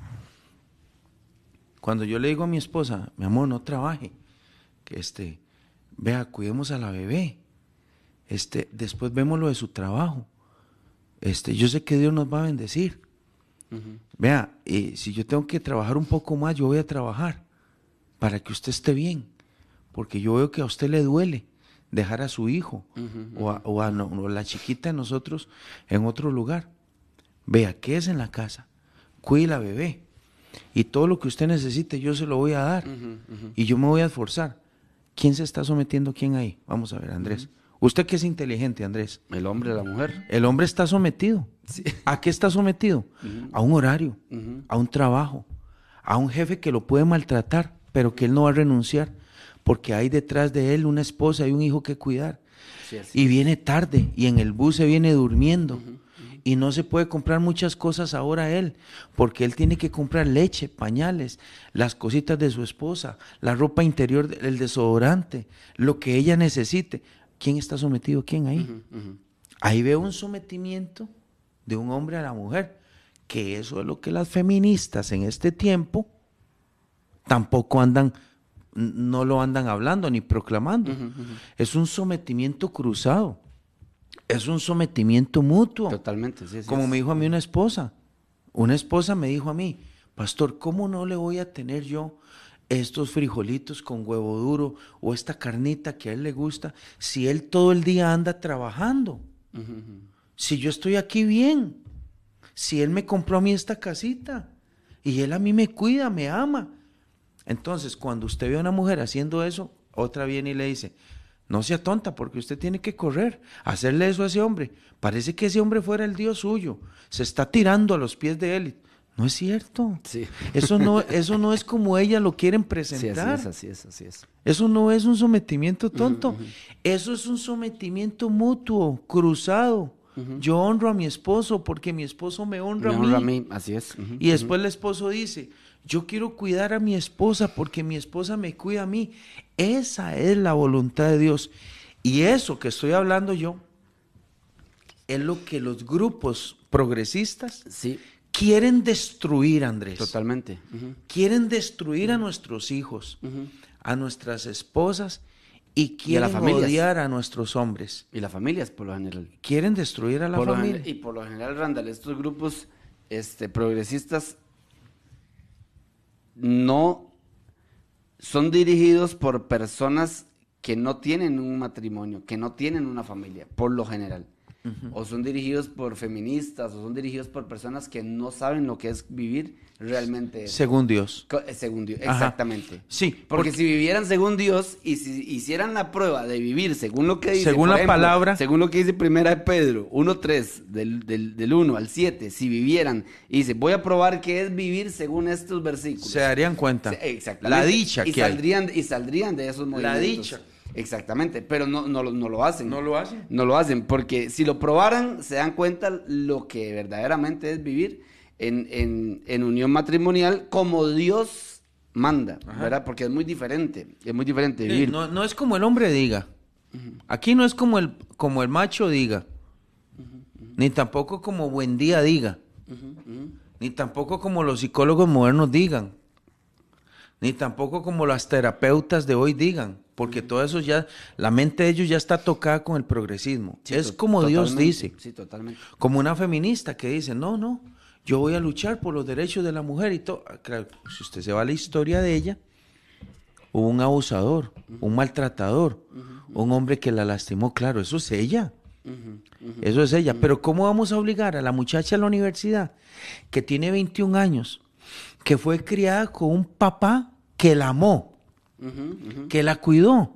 Cuando yo le digo a mi esposa, mi amor, no trabaje, que este, vea, cuidemos a la bebé, este, después vemos lo de su trabajo. Este, yo sé que Dios nos va a bendecir. Vea, eh, si yo tengo que trabajar un poco más, yo voy a trabajar para que usted esté bien, porque yo veo que a usted le duele dejar a su hijo o, a, la chiquita de nosotros en otro lugar. Vea, ¿qué es en la casa? Cuide la bebé. Y todo lo que usted necesite, yo se lo voy a dar. Y yo me voy a esforzar. ¿Quién se está sometiendo a quién ahí? Vamos a ver, Andrés. Usted que es inteligente, Andrés. El hombre, la mujer. El hombre está sometido. ¿A qué está sometido? A un horario, a un trabajo, a un jefe que lo puede maltratar, pero que él no va a renunciar, porque hay detrás de él una esposa y un hijo que cuidar. y viene tarde y en el bus se viene durmiendo. Y no se puede comprar muchas cosas ahora él, porque él tiene que comprar leche, pañales, las cositas de su esposa, la ropa interior, el desodorante, lo que ella necesite. ¿Quién está sometido? ¿Quién ahí? Ahí veo un sometimiento de un hombre a la mujer, que eso es lo que las feministas en este tiempo tampoco andan, no lo andan hablando ni proclamando. Es un sometimiento cruzado. Es un sometimiento mutuo. Totalmente, sí, Como me dijo a mí una esposa. Una esposa me dijo a mí, pastor, ¿cómo no le voy a tener yo estos frijolitos con huevo duro o esta carnita que a él le gusta si él todo el día anda trabajando? Si yo estoy aquí bien, si él me compró a mí esta casita y él a mí me cuida, me ama. Entonces, cuando usted ve a una mujer haciendo eso, otra viene y le dice, no sea tonta porque usted tiene que correr, hacerle eso a ese hombre. Parece que ese hombre fuera el Dios suyo, se está tirando a los pies de él. No es cierto. Sí. Eso no, eso no es como ella lo quieren presentar. Sí, así es, así es, así es. Eso no es un sometimiento tonto. Eso es un sometimiento mutuo, cruzado. Yo honro a mi esposo porque mi esposo me honra, me honra a, mí. Así es. y después el esposo dice, yo quiero cuidar a mi esposa porque mi esposa me cuida a mí. Esa es la voluntad de Dios. Y eso que estoy hablando yo es lo que los grupos progresistas sí. quieren destruir, Andrés. Totalmente. Quieren destruir a nuestros hijos, a nuestras esposas y quieren odiar a nuestros hombres. Y las familias, por lo general. Quieren destruir a la familia. y por lo general, Randall, estos grupos este, progresistas no son dirigidos por personas que no tienen un matrimonio, que no tienen una familia, por lo general o son dirigidos por feministas, o son dirigidos por personas que no saben lo que es vivir realmente. Según Dios. Eh, según Dios, exactamente. Sí. Porque, si vivieran según Dios y si hicieran la prueba de vivir según lo que dice. Según la palabra. Según lo que dice Primera de Pedro 1.3, del, del, del 1 al 7, si vivieran y dice, voy a probar qué es vivir según estos versículos. Se darían cuenta. exactamente. La dicha y que saldrían, Y saldrían de esos movimientos. La dicha. Exactamente, pero no, no, no, lo hacen. No lo hacen. No lo hacen, porque si lo probaran, se dan cuenta lo que verdaderamente es vivir en, en, unión matrimonial como Dios manda, ¿verdad? Porque es muy diferente, es muy diferente vivir. no, no, es como el hombre diga. Aquí no es como el, como el macho diga. Ni tampoco como buen día diga. Ni tampoco como los psicólogos modernos digan. Ni tampoco como las terapeutas de hoy digan porque todo eso ya, la mente de ellos ya está tocada con el progresismo. es como Dios dice. Sí, totalmente. Como una feminista que dice, no, no, yo voy a luchar por los derechos de la mujer y todo. Ah, claro, si usted se va a la historia de ella, hubo un abusador, un maltratador, un hombre que la lastimó, claro, eso es ella. Eso es ella. Pero ¿cómo vamos a obligar a la muchacha a la universidad que tiene 21 años, que fue criada con un papá que la amó? que la cuidó.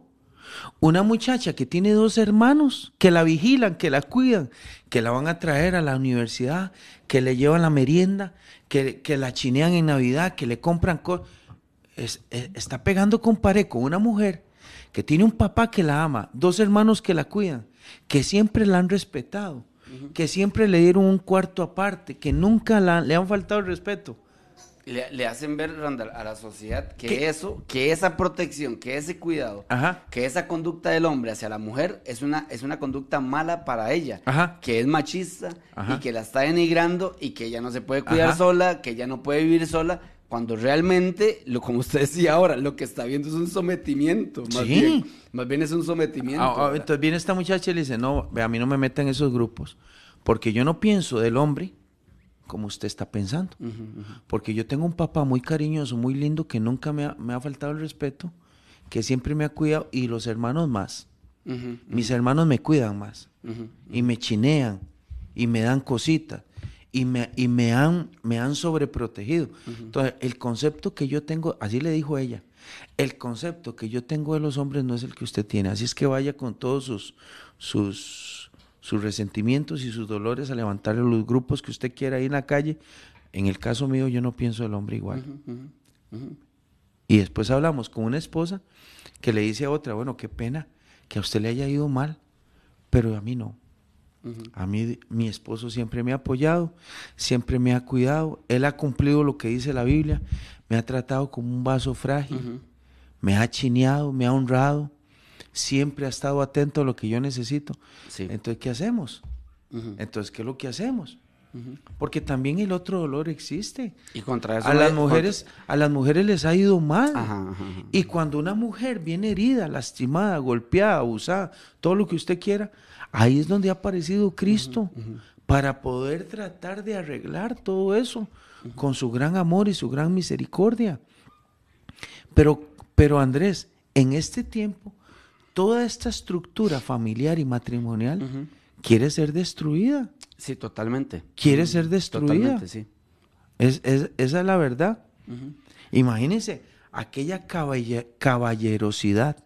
Una muchacha que tiene dos hermanos que la vigilan, que la cuidan, que la van a traer a la universidad, que le llevan la merienda, que, la chinean en Navidad, que le compran cosas. está pegando con pared con una mujer que tiene un papá que la ama, dos hermanos que la cuidan, que siempre la han respetado, que siempre le dieron un cuarto aparte, que nunca le han faltado el respeto le, hacen ver, Randall, a la sociedad que eso, que esa protección, que ese cuidado, que esa conducta del hombre hacia la mujer es una, es una conducta mala para ella, que es machista y que la está denigrando y que ella no se puede cuidar sola, que ella no puede vivir sola, cuando realmente, lo como usted decía ahora, lo que está viendo es un sometimiento, más bien, más bien es un sometimiento. Ah, ah, entonces viene esta muchacha y le dice, no, a mí no me metan en esos grupos, porque yo no pienso del hombre como usted está pensando. Porque yo tengo un papá muy cariñoso, muy lindo, que nunca me ha, faltado el respeto, que siempre me ha cuidado, y los hermanos más. Mis hermanos me cuidan más, y me chinean, y me dan cositas, y me, y me, han, me han sobreprotegido. Entonces, el concepto que yo tengo, así le dijo ella, el concepto que yo tengo de los hombres no es el que usted tiene, así es que vaya con todos sus, sus sus resentimientos y sus dolores a levantarle los grupos que usted quiera ahí en la calle. En el caso mío, yo no pienso del hombre igual. Y después hablamos con una esposa que le dice a otra, bueno, qué pena que a usted le haya ido mal, pero a mí no. A mí mi esposo siempre me ha apoyado, siempre me ha cuidado, él ha cumplido lo que dice la Biblia, me ha tratado como un vaso frágil, me ha chineado, me ha honrado, siempre ha estado atento a lo que yo necesito. Entonces, ¿qué hacemos? Entonces, ¿qué es lo que hacemos? Porque también el otro dolor existe. Y contra eso a las mujeres, a las mujeres les ha ido mal. Y cuando una mujer viene herida, lastimada, golpeada, abusada, todo lo que usted quiera, ahí es donde ha aparecido Cristo para poder tratar de arreglar todo eso con su gran amor y su gran misericordia. Pero, pero Andrés, en este tiempo toda esta estructura familiar y matrimonial quiere ser destruida. Sí, totalmente. Quiere ser destruida. Totalmente, sí. Es, esa es la verdad. Imagínense aquella caballerosidad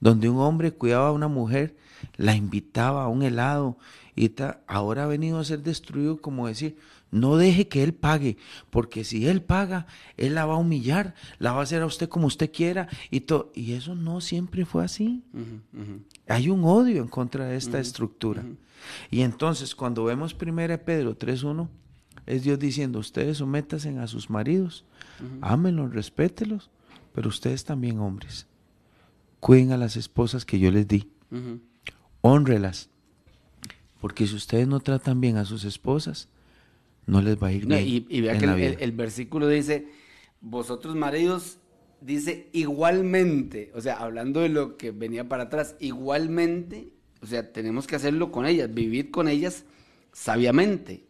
donde un hombre cuidaba a una mujer, la invitaba a un helado y ahora ha venido a ser destruido como decir, No deje que él pague, porque si él paga, él la va a humillar, la va a hacer a usted como usted quiera y Y eso no siempre fue así. Hay un odio en contra de esta estructura. Y entonces, cuando vemos 1 Pedro 3.1, es Dios diciendo, ustedes sométanse a sus maridos, ámenlos, respételos, pero ustedes también, hombres, cuiden a las esposas que yo les di, honrelas, porque si ustedes no tratan bien a sus esposas, no les va a ir bien. y, vea que el, versículo dice, vosotros maridos, dice igualmente, o sea, hablando de lo que venía para atrás, igualmente, o sea, tenemos que hacerlo con ellas, vivir con ellas sabiamente,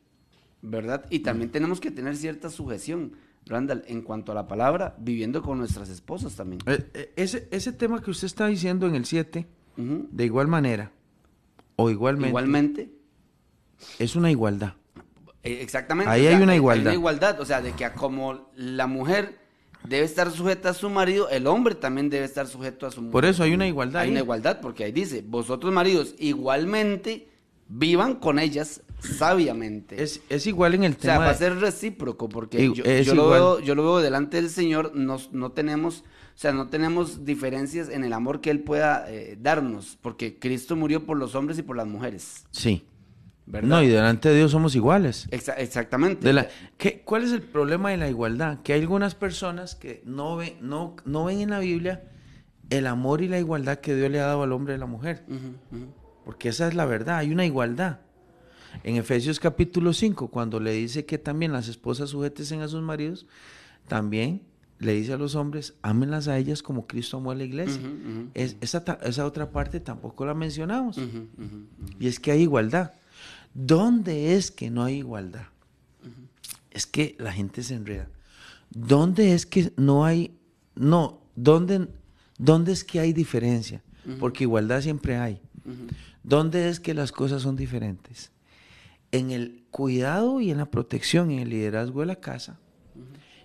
¿verdad? Y también tenemos que tener cierta sujeción. Randall, en cuanto a la palabra, viviendo con nuestras esposas también. Eh, eh, ese, ese tema que usted está diciendo en el 7, de igual manera, o igualmente. Igualmente. Es una igualdad. Eh, exactamente. Ahí hay una igualdad. Hay una igualdad, o sea, de que como la mujer debe estar sujeta a su marido, el hombre también debe estar sujeto a su mujer. Por eso hay una igualdad. Hay una igualdad, porque ahí dice, vosotros maridos igualmente vivan con ellas sabiamente. Es, es igual en el tema. O sea, va a ser recíproco, porque yo, lo veo, yo lo veo delante del Señor, no, no tenemos, o sea, no tenemos diferencias en el amor que Él pueda eh, darnos, porque Cristo murió por los hombres y por las mujeres. Sí. No, y delante de Dios somos iguales. exactamente. De la, ¿qué, ¿Cuál es el problema de la igualdad? Que hay algunas personas que no ven, no, no ven en la Biblia el amor y la igualdad que Dios le ha dado al hombre y a la mujer. Porque esa es la verdad, hay una igualdad. En Efesios capítulo 5, cuando le dice que también las esposas sujeten a sus maridos, también le dice a los hombres, ámenlas a ellas como Cristo amó a la iglesia. Es, esa, esa, otra parte tampoco la mencionamos. y es que hay igualdad. ¿Dónde es que no hay igualdad? Es que la gente se enreda. ¿Dónde es que no hay, no, dónde, dónde es que hay diferencia? Porque igualdad siempre hay. ¿Dónde es que las cosas son diferentes? En el cuidado y en la protección, en el liderazgo de la casa,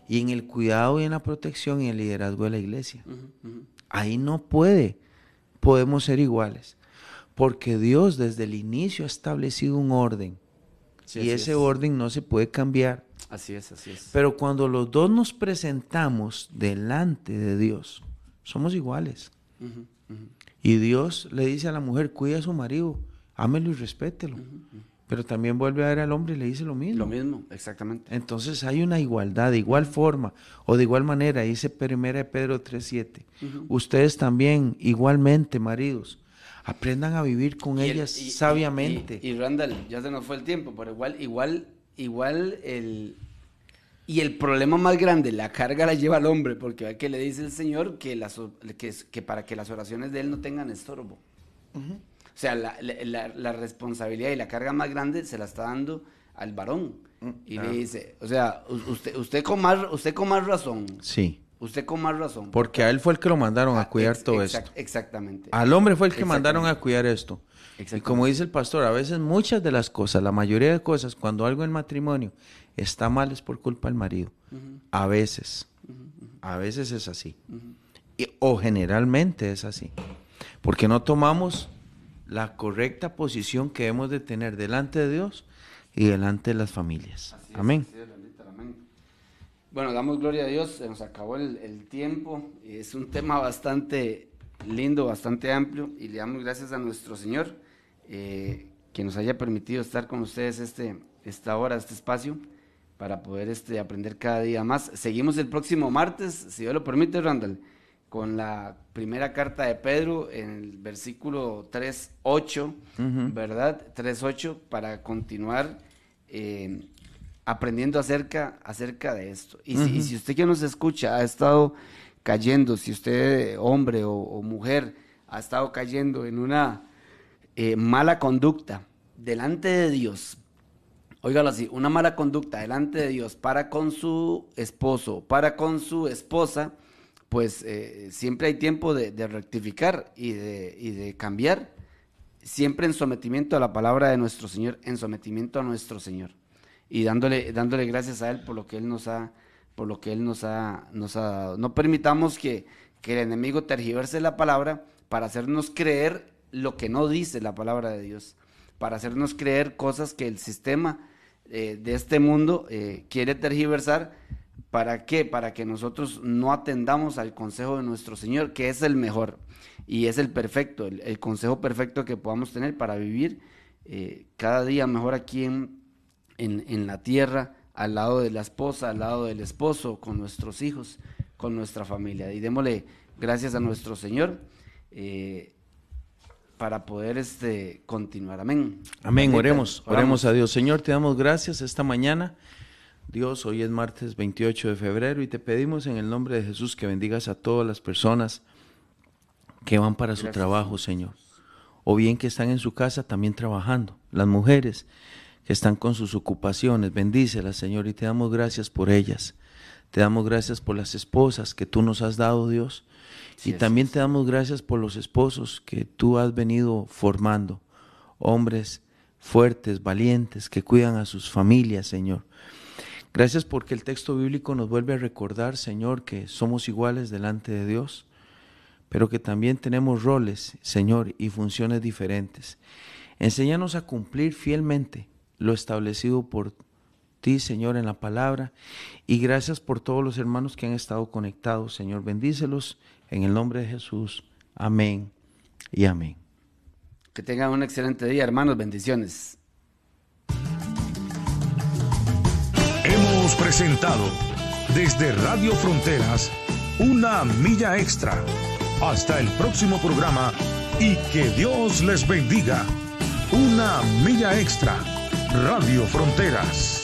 y en el cuidado y en la protección y en el liderazgo de la iglesia. Ahí no puede, podemos ser iguales. Porque Dios desde el inicio ha establecido un orden. y ese orden no se puede cambiar. Así es, así es. Pero cuando los dos nos presentamos delante de Dios, somos iguales. Y Dios le dice a la mujer, cuida a su marido, ámelo y respételo. Pero también vuelve a ver al hombre y le dice lo mismo. Lo mismo, exactamente. Entonces hay una igualdad, de igual forma o de igual manera, dice 1 Pedro 3.7. Ustedes también, igualmente, maridos, aprendan a vivir con ellas sabiamente. Y, Randall, ya se nos fue el tiempo, pero igual, igual, igual el... Y el problema más grande, la carga la lleva al hombre, porque que le dice el Señor que, las, que, que para que las oraciones de él no tengan estorbo. O sea, la, la, responsabilidad y la carga más grande se la está dando al varón. Mm, y le dice, o sea, usted, usted, con más, usted con más razón. Sí Usted con más razón. Porque a él fue el que lo mandaron a ah, cuidar todo esto. Exactamente. Al hombre fue el que mandaron a cuidar esto. Y como dice el pastor, a veces muchas de las cosas, la mayoría de cosas, cuando algo en matrimonio está mal es por culpa del marido. A veces. A veces es así. o generalmente es así. Porque no tomamos la correcta posición que hemos de tener delante de Dios y delante de las familias. Amén. Bueno, damos gloria a Dios, se nos acabó el, tiempo, es un tema bastante lindo, bastante amplio y le damos gracias a nuestro Señor eh, que nos haya permitido estar con ustedes este, esta hora, este espacio, para poder este, aprender cada día más. Seguimos el próximo martes, si Dios lo permite, Randall, con la primera carta de Pedro en el versículo 3.8, ¿verdad? 3.8, para continuar. Eh, aprendiendo acerca, acerca de esto. Y, si, usted que nos escucha ha estado cayendo, si usted, hombre o, mujer, ha estado cayendo en una eh, mala conducta delante de Dios, óigalo así, una mala conducta delante de Dios para con su esposo, para con su esposa, pues eh, siempre hay tiempo de, rectificar y de, y de cambiar, siempre en sometimiento a la palabra de nuestro Señor, en sometimiento a nuestro Señor y dándole, dándole gracias a Él por lo que Él nos ha, por lo que Él nos ha, nos ha dado. No permitamos que, que el enemigo tergiverse la palabra para hacernos creer lo que no dice la palabra de Dios, para hacernos creer cosas que el sistema eh, de este mundo eh, quiere tergiversar. ¿Para qué? Para que nosotros no atendamos al consejo de nuestro Señor, que es el mejor y es el perfecto, el, consejo perfecto que podamos tener para vivir cada día mejor aquí en, en la tierra, al lado de la esposa, al lado del esposo, con nuestros hijos, con nuestra familia. Y démosle gracias a nuestro Señor eh, para poder este, continuar. Amén. Amén, oremos, oremos a Dios. Señor, te damos gracias esta mañana. Dios, hoy es martes 28 de febrero y te pedimos en el nombre de Jesús que bendigas a todas las personas que van para su trabajo, Señor. O bien que están en su casa también trabajando. Las mujeres que están con sus ocupaciones, bendícelas, Señor, y te damos gracias por ellas. Te damos gracias por las esposas que tú nos has dado, Dios. y también te damos gracias por los esposos que tú has venido formando. Hombres fuertes, valientes, que cuidan a sus familias, Señor. Gracias porque el texto bíblico nos vuelve a recordar, Señor, que somos iguales delante de Dios, pero que también tenemos roles, Señor, y funciones diferentes. Enséñanos a cumplir fielmente lo establecido por ti, Señor, en la palabra. Y gracias por todos los hermanos que han estado conectados, Señor. Bendícelos en el nombre de Jesús. Amén y amén. Que tengan un excelente día, hermanos. Bendiciones. Hemos presentado desde Radio Fronteras una milla extra. Hasta el próximo programa y que Dios les bendiga. Una milla extra. Radio Fronteras.